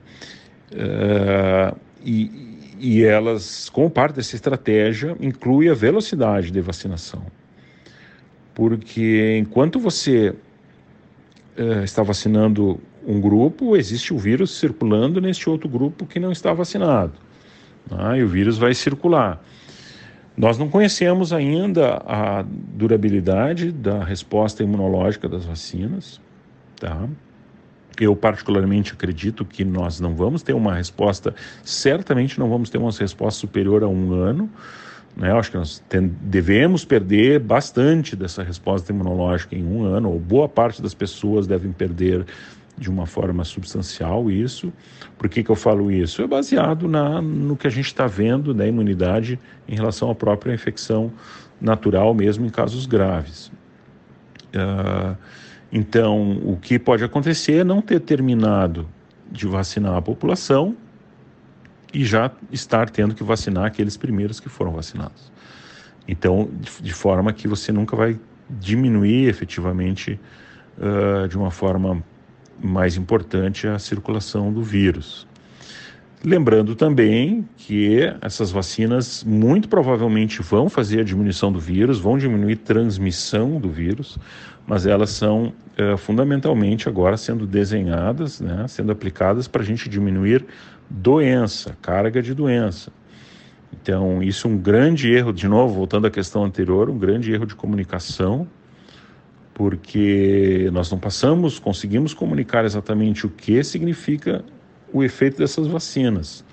Uh, e, e elas, como parte dessa estratégia, inclui a velocidade de vacinação. Porque enquanto você uh, está vacinando um grupo, existe o vírus circulando neste outro grupo que não está vacinado. Tá? E o vírus vai circular. Nós não conhecemos ainda a durabilidade da resposta imunológica das vacinas, tá? Eu, particularmente, acredito que nós não vamos ter uma resposta, certamente não vamos ter uma resposta superior a um ano. Né? Acho que nós devemos perder bastante dessa resposta imunológica em um ano, ou boa parte das pessoas devem perder de uma forma substancial isso. Por que, que eu falo isso? É baseado na, no que a gente está vendo da imunidade em relação à própria infecção natural, mesmo em casos graves. Uh, então, o que pode acontecer é não ter terminado de vacinar a população e já estar tendo que vacinar aqueles primeiros que foram vacinados. Então, de, forma que você nunca vai diminuir efetivamente uh, de uma forma mais importante a circulação do vírus. Lembrando também que essas vacinas muito provavelmente vão fazer a diminuição do vírus, vão diminuir transmissão do vírus, mas elas são é, fundamentalmente agora sendo desenhadas, né, sendo aplicadas para a gente diminuir doença, carga de doença. Então, isso é um grande erro, de novo, voltando à questão anterior, um grande erro de comunicação, porque nós não passamos, conseguimos comunicar exatamente o que significa o efeito dessas vacinas.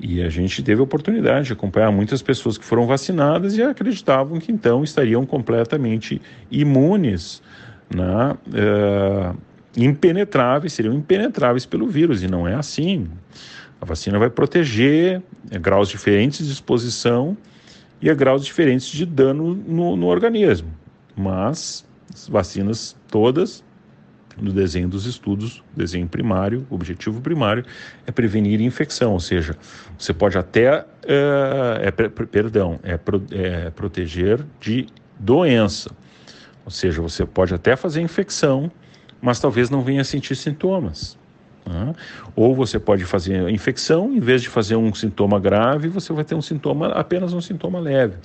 E a gente teve a oportunidade de acompanhar muitas pessoas que foram vacinadas e acreditavam que então estariam completamente imunes, né, uh, impenetráveis, seriam impenetráveis pelo vírus, e não é assim. A vacina vai proteger a graus diferentes de exposição e a graus diferentes de dano no, no organismo. Mas as vacinas todas no desenho dos estudos, desenho primário, objetivo primário é prevenir infecção, ou seja, você pode até, é, é, perdão, é, é proteger de doença, ou seja, você pode até fazer infecção, mas talvez não venha sentir sintomas. Né? Ou você pode fazer infecção, em vez de fazer um sintoma grave, você vai ter um sintoma, apenas um sintoma leve.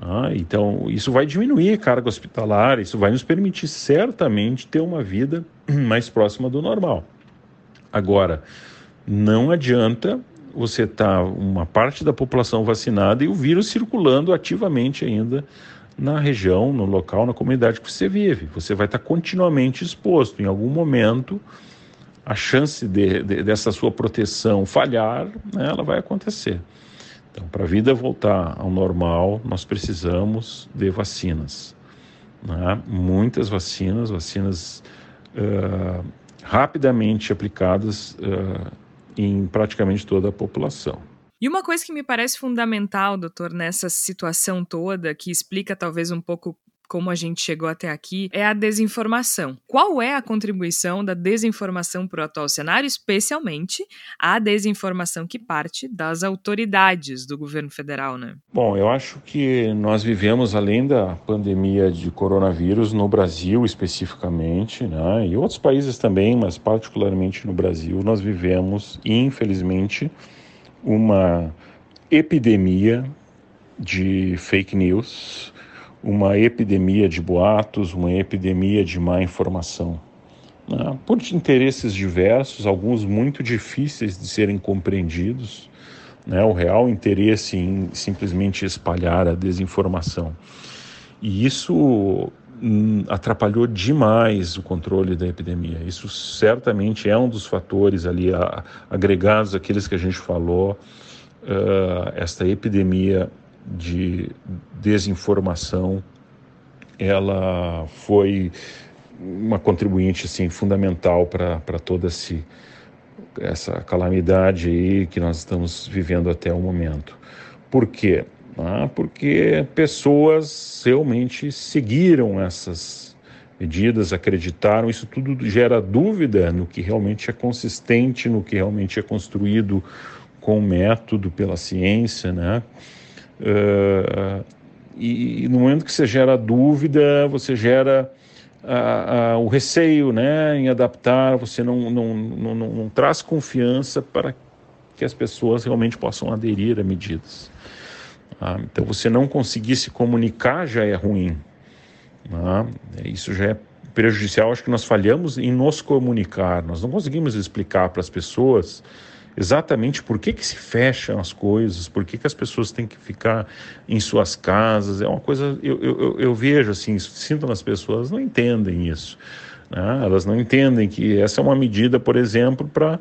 Ah, então, isso vai diminuir a carga hospitalar, isso vai nos permitir certamente ter uma vida mais próxima do normal. Agora, não adianta você estar tá uma parte da população vacinada e o vírus circulando ativamente ainda na região, no local, na comunidade que você vive. Você vai estar continuamente exposto. Em algum momento, a chance de, de, dessa sua proteção falhar, né, ela vai acontecer. Então, para a vida voltar ao normal, nós precisamos de vacinas. Né? Muitas vacinas, vacinas uh, rapidamente aplicadas uh, em praticamente toda a população. E uma coisa que me parece fundamental, doutor, nessa situação toda, que explica talvez um pouco como a gente chegou até aqui, é a desinformação. Qual é a contribuição da desinformação para o atual cenário, especialmente a desinformação que parte das autoridades do governo federal, né? Bom, eu acho que nós vivemos, além da pandemia de coronavírus, no Brasil especificamente, né, e outros países também, mas particularmente no Brasil, nós vivemos, infelizmente, uma epidemia de fake news uma epidemia de boatos, uma epidemia de má informação. Né? Por interesses diversos, alguns muito difíceis de serem compreendidos, né? o real interesse em simplesmente espalhar a desinformação. E isso atrapalhou demais o controle da epidemia. Isso certamente é um dos fatores ali a, agregados àqueles que a gente falou. Uh, esta epidemia de desinformação, ela foi uma contribuinte assim, fundamental para toda esse, essa calamidade aí que nós estamos vivendo até o momento. Por quê? Ah, porque pessoas realmente seguiram essas medidas, acreditaram, isso tudo gera dúvida no que realmente é consistente, no que realmente é construído com método pela ciência, né? Uh, e, no momento que você gera dúvida, você gera o receio né, em adaptar, você não, não, não, não, não traz confiança para que as pessoas realmente possam aderir a medidas. Ah, então, você não conseguir se comunicar já é ruim. Ah, isso já é prejudicial. Acho que nós falhamos em nos comunicar. Nós não conseguimos explicar para as pessoas exatamente por que, que se fecham as coisas, por que, que as pessoas têm que ficar em suas casas. É uma coisa, eu, eu, eu vejo assim, sinto nas pessoas, não entendem isso. Né? Elas não entendem que essa é uma medida, por exemplo, para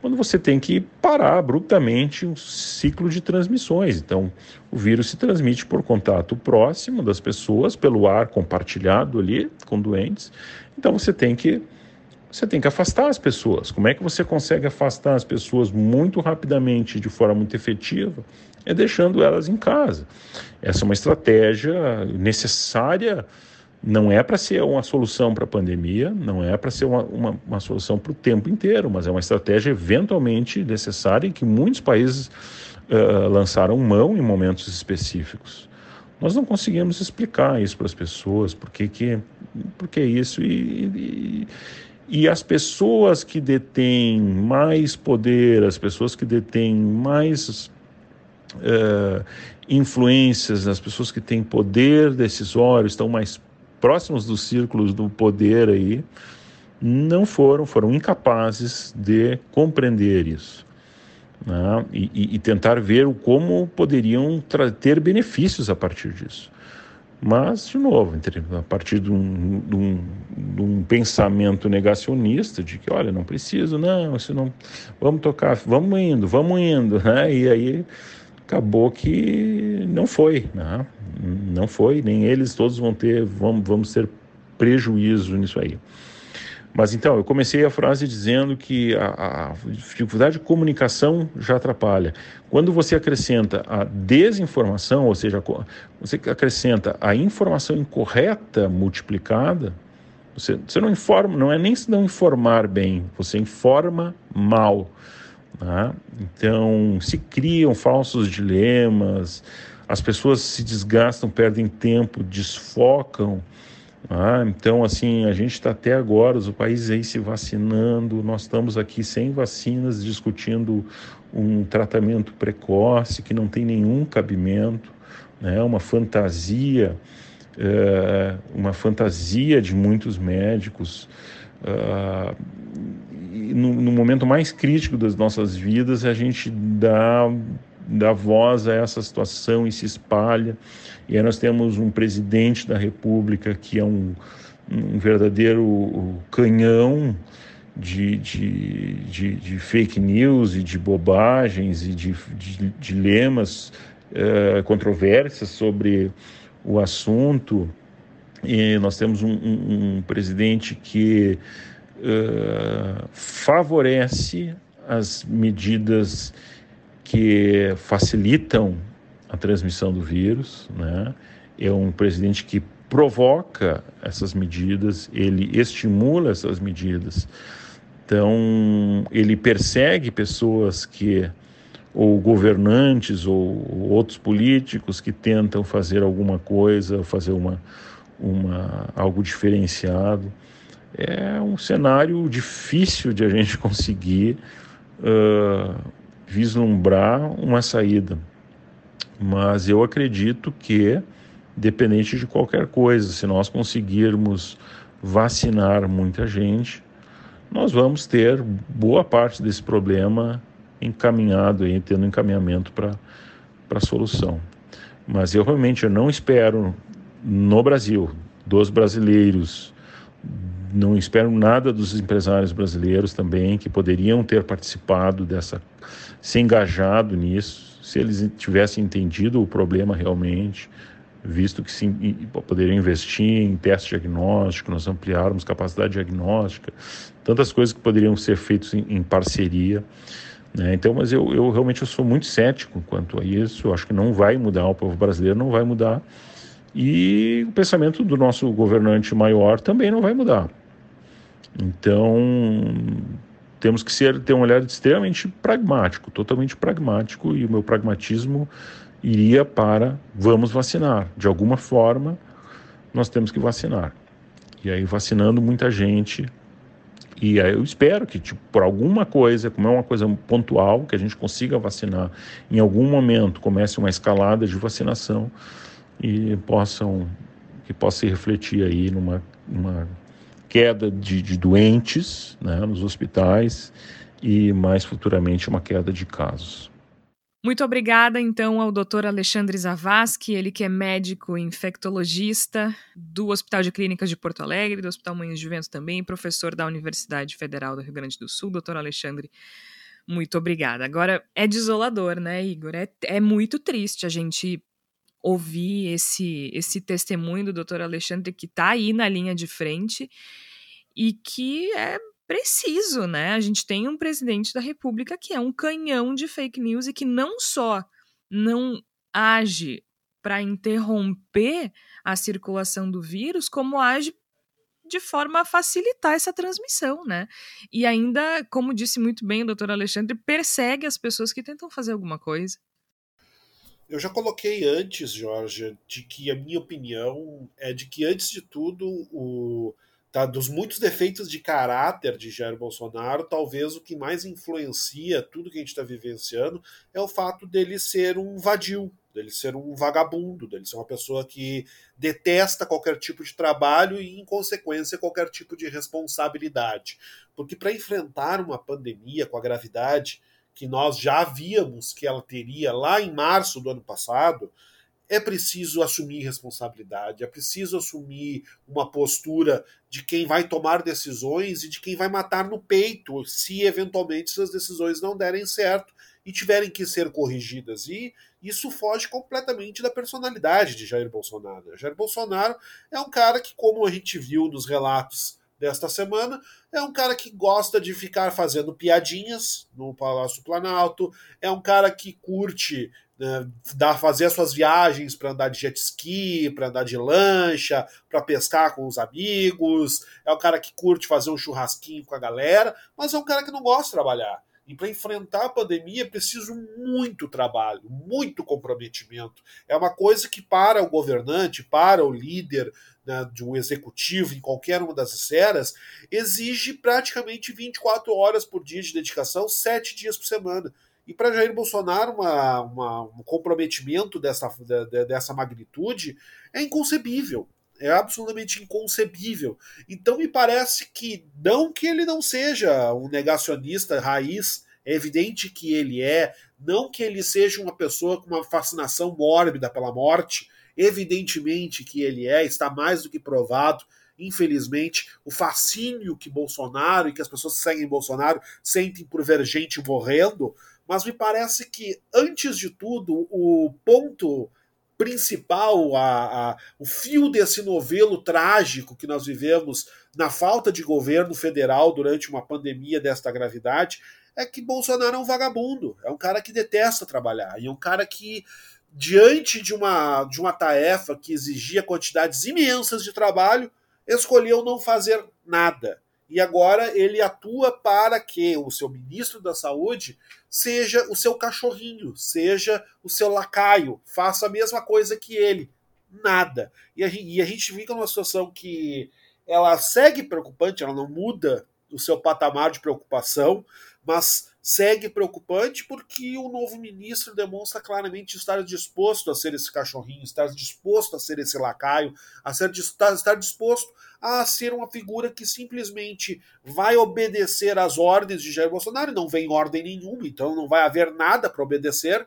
quando você tem que parar abruptamente um ciclo de transmissões. Então, o vírus se transmite por contato próximo das pessoas, pelo ar compartilhado ali com doentes. Então, você tem que você tem que afastar as pessoas. Como é que você consegue afastar as pessoas muito rapidamente, de forma muito efetiva? É deixando elas em casa. Essa é uma estratégia necessária, não é para ser uma solução para a pandemia, não é para ser uma, uma, uma solução para o tempo inteiro, mas é uma estratégia eventualmente necessária em que muitos países uh, lançaram mão em momentos específicos. Nós não conseguimos explicar isso para as pessoas, por que, que, por isso, e, e e as pessoas que detêm mais poder, as pessoas que detêm mais uh, influências, as pessoas que têm poder decisório, estão mais próximos dos círculos do poder aí, não foram, foram incapazes de compreender isso. Né? E, e, tentar ver como poderiam ter benefícios a partir disso. Mas, de novo, a partir de um, de, um, de um, pensamento negacionista, de que, olha, não preciso, não, isso não, vamos tocar, vamos indo, vamos indo, né? E aí acabou que não foi, né? Não foi, nem eles todos vão ter, vamos, vamos ter prejuízo nisso aí. Mas então, eu comecei a frase dizendo que a, a, dificuldade de comunicação já atrapalha. Quando você acrescenta a desinformação, ou seja, você acrescenta a informação incorreta multiplicada, você, você não informa, não é nem se não informar bem, você informa mal. Né? Então, se criam falsos dilemas, as pessoas se desgastam, perdem tempo, desfocam Ah, então, assim, a gente está até agora, os países aí se vacinando, nós estamos aqui sem vacinas discutindo um tratamento precoce que não tem nenhum cabimento, né? uma fantasia, é, uma fantasia de muitos médicos. Uh, no, no, momento mais crítico das nossas vidas, a gente dá, dá voz a essa situação e se espalha. E aí nós temos um presidente da República que é um, um verdadeiro canhão de, de, de, de, fake news e de bobagens e de, de dilemas uh, controversas sobre o assunto. E nós temos um, um, um presidente que uh, favorece as medidas que facilitam a transmissão do vírus, né? É um presidente que provoca essas medidas, ele estimula essas medidas. Então, ele persegue pessoas que ou governantes ou outros políticos que tentam fazer alguma coisa, fazer uma, uma algo diferenciado. É um cenário difícil de a gente conseguir uh, vislumbrar uma saída mas eu acredito que, dependente de qualquer coisa, se nós conseguirmos vacinar muita gente, nós vamos ter boa parte desse problema encaminhado, aí, tendo encaminhamento para a solução. Mas eu realmente eu não espero no Brasil, dos brasileiros, não espero nada dos empresários brasileiros também, que poderiam ter participado dessa, se engajado nisso, se eles tivessem entendido o problema realmente, visto que sim, poderiam investir em teste diagnóstico, nós ampliarmos capacidade diagnóstica, tantas coisas que poderiam ser feitas em, em parceria. Né? Então, mas eu, eu realmente eu sou muito cético quanto a isso. Eu acho que não vai mudar, o povo brasileiro não vai mudar. E o pensamento do nosso governante maior também não vai mudar. Então, temos que ser, ter um olhar extremamente pragmático, totalmente pragmático, e o meu pragmatismo iria para vamos vacinar. De alguma forma, nós temos que vacinar. E aí, vacinando muita gente. E aí eu espero que, tipo, por alguma coisa, como é uma coisa pontual, que a gente consiga vacinar em algum momento, comece uma escalada de vacinação e possam que possa se refletir aí numa, numa queda de, de doentes né, nos hospitais e mais futuramente uma queda de casos. Muito obrigada, então, ao Dr. Alexandre Zavascki, ele que é médico infectologista do Hospital de Clínicas de Porto Alegre, do Hospital de Vento também, professor da Universidade Federal do Rio Grande do Sul. Doutor Alexandre, muito obrigada. Agora, é desolador, né, Igor? É, é muito triste a gente ouvir esse, esse testemunho do doutor Alexandre, que está aí na linha de frente e que é preciso, né? A gente tem um presidente da República que é um canhão de fake news e que não só não age para interromper a circulação do vírus, como age de forma a facilitar essa transmissão, né? E ainda, como disse muito bem o doutor Alexandre, persegue as pessoas que tentam fazer alguma coisa. Eu já coloquei antes, Jorge, de que a minha opinião é de que, antes de tudo, o, tá, dos muitos defeitos de caráter de Jair Bolsonaro, talvez o que mais influencia tudo que a gente está vivenciando é o fato dele ser um vadio, dele ser um vagabundo, dele ser uma pessoa que detesta qualquer tipo de trabalho e, em consequência, qualquer tipo de responsabilidade. Porque para enfrentar uma pandemia com a gravidade que nós já víamos que ela teria lá em março do ano passado, é preciso assumir responsabilidade, é preciso assumir uma postura de quem vai tomar decisões e de quem vai matar no peito se eventualmente essas decisões não derem certo e tiverem que ser corrigidas. E isso foge completamente da personalidade de Jair Bolsonaro. Jair Bolsonaro é um cara que, como a gente viu nos relatos desta semana. É um cara que gosta de ficar fazendo piadinhas no Palácio Planalto. É um cara que curte né, dar, fazer as suas viagens para andar de jet ski, para andar de lancha, para pescar com os amigos. É um cara que curte fazer um churrasquinho com a galera, mas é um cara que não gosta de trabalhar. E para enfrentar a pandemia é preciso muito trabalho, muito comprometimento. É uma coisa que para o governante, para o líder né, de um executivo em qualquer uma das esferas, exige praticamente 24 horas por dia de dedicação, 7 dias por semana. E para Jair Bolsonaro, uma, uma, um comprometimento dessa, de, dessa magnitude é inconcebível. É absolutamente inconcebível. Então me parece que, não que ele não seja um negacionista raiz, é evidente que ele é, não que ele seja uma pessoa com uma fascinação mórbida pela morte, evidentemente que ele é, está mais do que provado. Infelizmente, o fascínio que Bolsonaro e que as pessoas que seguem Bolsonaro sentem por ver gente morrendo, mas me parece que, antes de tudo, o ponto principal, a, a, o fio desse novelo trágico que nós vivemos na falta de governo federal durante uma pandemia desta gravidade, é que Bolsonaro é um vagabundo, é um cara que detesta trabalhar, e é um cara que, diante de uma, de uma tarefa que exigia quantidades imensas de trabalho, escolheu não fazer nada e agora ele atua para que o seu ministro da Saúde seja o seu cachorrinho, seja o seu lacaio, faça a mesma coisa que ele. Nada. E a, e a gente fica numa situação que ela segue preocupante, ela não muda o seu patamar de preocupação, mas segue preocupante porque o novo ministro demonstra claramente estar disposto a ser esse cachorrinho, estar disposto a ser esse lacaio, a ser, estar disposto a ser uma figura que simplesmente vai obedecer às ordens de Jair Bolsonaro, não vem ordem nenhuma, então não vai haver nada para obedecer.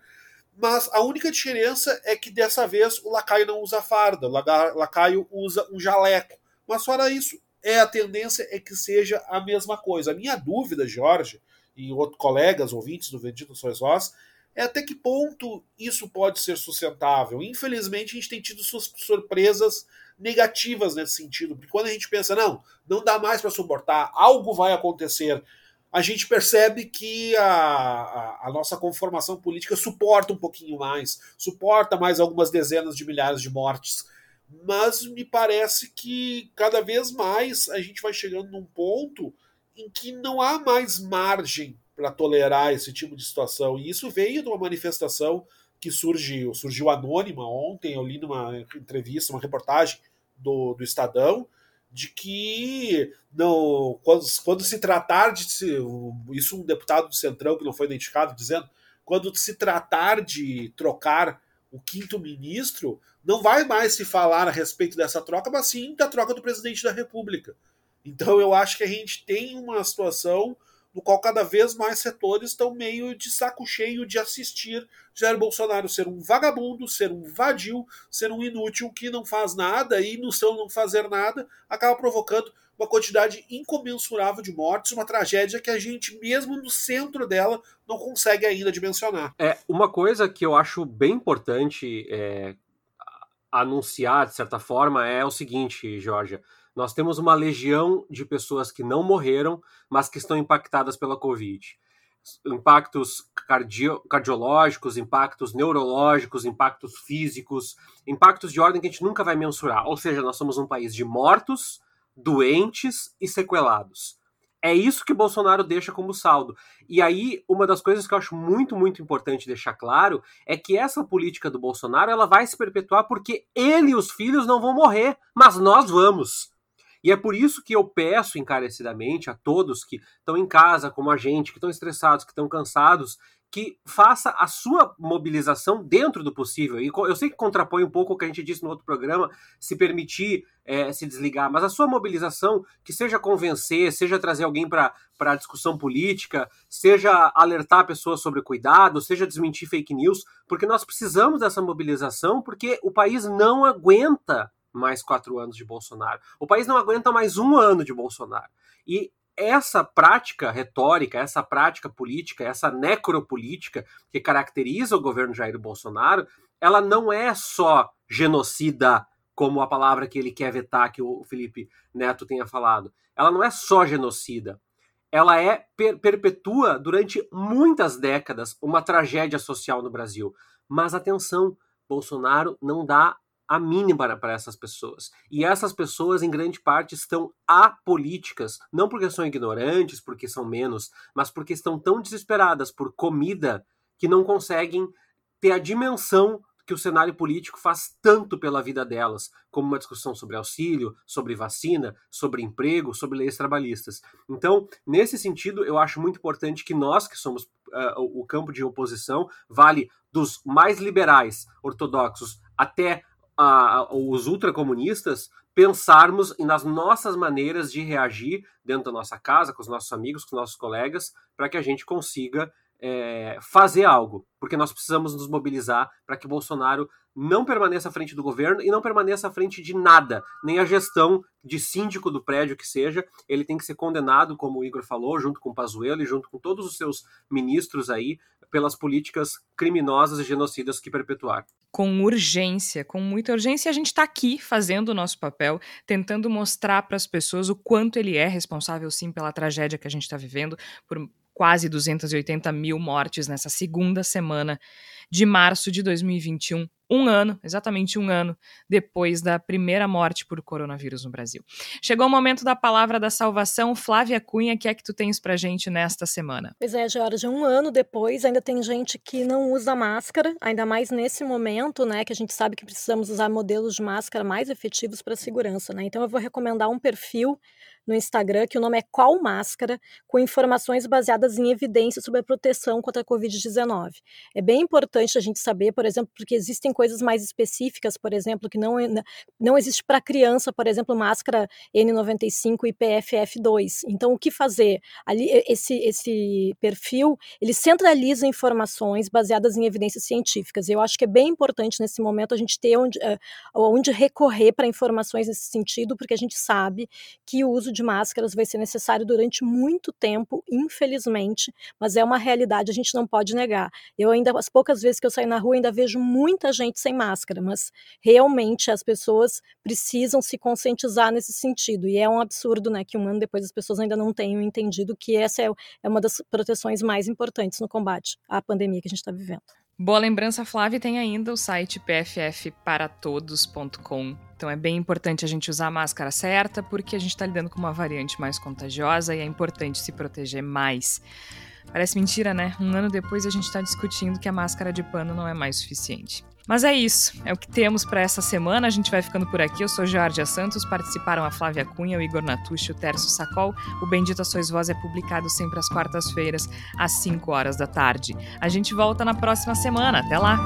Mas a única diferença é que dessa vez o lacaio não usa farda, o lacaio usa um jaleco. Mas fora isso, é a tendência é que seja a mesma coisa. A minha dúvida, Jorge, e outros colegas ouvintes do Bendito Sois Vós, é até que ponto isso pode ser sustentável. Infelizmente, a gente tem tido surpresas negativas nesse sentido, porque quando a gente pensa, não, não dá mais para suportar, algo vai acontecer, a gente percebe que a, a, a, nossa conformação política suporta um pouquinho mais, suporta mais algumas dezenas de milhares de mortes. Mas me parece que cada vez mais a gente vai chegando num ponto em que não há mais margem para tolerar esse tipo de situação. E isso veio de uma manifestação que surgiu, surgiu anônima ontem, eu li numa entrevista, uma reportagem do, do Estadão, de que não, quando, quando se tratar de isso um deputado do Centrão que não foi identificado dizendo, quando se tratar de trocar o quinto ministro, não vai mais se falar a respeito dessa troca, mas sim da troca do presidente da República. Então eu acho que a gente tem uma situação no qual cada vez mais setores estão meio de saco cheio de assistir Jair Bolsonaro ser um vagabundo, ser um vadio, ser um inútil que não faz nada e no seu não fazer nada acaba provocando uma quantidade incomensurável de mortes, uma tragédia que a gente, mesmo no centro dela, não consegue ainda dimensionar. É uma coisa que eu acho bem importante é, anunciar, de certa forma, é o seguinte, Georgia nós temos uma legião de pessoas que não morreram, mas que estão impactadas pela Covid. Impactos cardio, cardiológicos, impactos neurológicos, impactos físicos, impactos de ordem que a gente nunca vai mensurar. Ou seja, nós somos um país de mortos, doentes e sequelados. É isso que Bolsonaro deixa como saldo. E aí, uma das coisas que eu acho muito, muito importante deixar claro é que essa política do Bolsonaro ela vai se perpetuar porque ele e os filhos não vão morrer, mas nós vamos. E é por isso que eu peço encarecidamente a todos que estão em casa, como a gente, que estão estressados, que estão cansados, que faça a sua mobilização dentro do possível. E eu sei que contrapõe um pouco o que a gente disse no outro programa, se permitir é, se desligar, mas a sua mobilização, que seja convencer, seja trazer alguém para a discussão política, seja alertar pessoas sobre cuidado, seja desmentir fake news, porque nós precisamos dessa mobilização, porque o país não aguenta mais quatro anos de Bolsonaro. O país não aguenta mais um ano de Bolsonaro. E essa prática retórica, essa prática política, essa necropolítica que caracteriza o governo Jair Bolsonaro, ela não é só genocida, como a palavra que ele quer vetar, que o Felipe Neto tenha falado. Ela não é só genocida. Ela é per perpetua durante muitas décadas uma tragédia social no Brasil. Mas atenção, Bolsonaro não dá a mínima para essas pessoas. E essas pessoas, em grande parte, estão apolíticas, não porque são ignorantes, porque são menos, mas porque estão tão desesperadas por comida que não conseguem ter a dimensão que o cenário político faz tanto pela vida delas, como uma discussão sobre auxílio, sobre vacina, sobre emprego, sobre leis trabalhistas. Então, nesse sentido, eu acho muito importante que nós, que somos uh, o campo de oposição, vale dos mais liberais ortodoxos até uh, os ultracomunistas, pensarmos nas nossas maneiras de reagir dentro da nossa casa, com os nossos amigos, com os nossos colegas, para que a gente consiga é, fazer algo, porque nós precisamos nos mobilizar para que Bolsonaro não permaneça à frente do governo e não permaneça à frente de nada, nem a gestão de síndico do prédio que seja, ele tem que ser condenado, como o Igor falou, junto com o Pazuello e junto com todos os seus ministros aí, pelas políticas criminosas e genocidas que perpetuaram. Com urgência, com muita urgência, a gente está aqui fazendo o nosso papel, tentando mostrar para as pessoas o quanto ele é responsável, sim, pela tragédia que a gente está vivendo, por quase 280 mil mortes nessa segunda semana de março de 2021, um ano, exatamente um ano, depois da primeira morte por coronavírus no Brasil. Chegou o momento da palavra da salvação. Flávia Cunha, que é que tu tens pra gente nesta semana? Pois é, Jorge, um ano depois ainda tem gente que não usa máscara, ainda mais nesse momento, né, que a gente sabe que precisamos usar modelos de máscara mais efetivos para segurança, né? Então eu vou recomendar um perfil no Instagram, que o nome é Qual Máscara, com informações baseadas em evidências sobre a proteção contra a Covid-19. É bem importante a gente saber, por exemplo, porque existem coisas mais específicas, por exemplo, que não, não existe para criança, por exemplo, máscara N95 e PFF2. Então, o que fazer? Ali, esse, esse perfil, ele centraliza informações baseadas em evidências científicas. Eu acho que é bem importante nesse momento a gente ter onde, uh, onde recorrer para informações nesse sentido, porque a gente sabe que o uso de máscaras vai ser necessário durante muito tempo, infelizmente, mas é uma realidade, a gente não pode negar. Eu ainda, as poucas vezes que eu saio na rua, ainda vejo muita gente sem máscara, mas realmente as pessoas precisam se conscientizar nesse sentido. E é um absurdo, né, que um ano depois as pessoas ainda não tenham entendido que essa é, é uma das proteções mais importantes no combate à pandemia que a gente está vivendo. Boa lembrança, Flávia, tem ainda o site pffparatodos.com. Então é bem importante a gente usar a máscara certa, porque a gente está lidando com uma variante mais contagiosa e é importante se proteger mais. Parece mentira, né? Um ano depois a gente está discutindo que a máscara de pano não é mais suficiente. Mas é isso, é o que temos para essa semana. A gente vai ficando por aqui. Eu sou Georgia Santos, participaram a Flávia Cunha, o Igor Natucci, o Tércio Sacol. O Bendita Sois Voz é publicado sempre às quartas-feiras, às 5 horas da tarde. A gente volta na próxima semana. Até lá!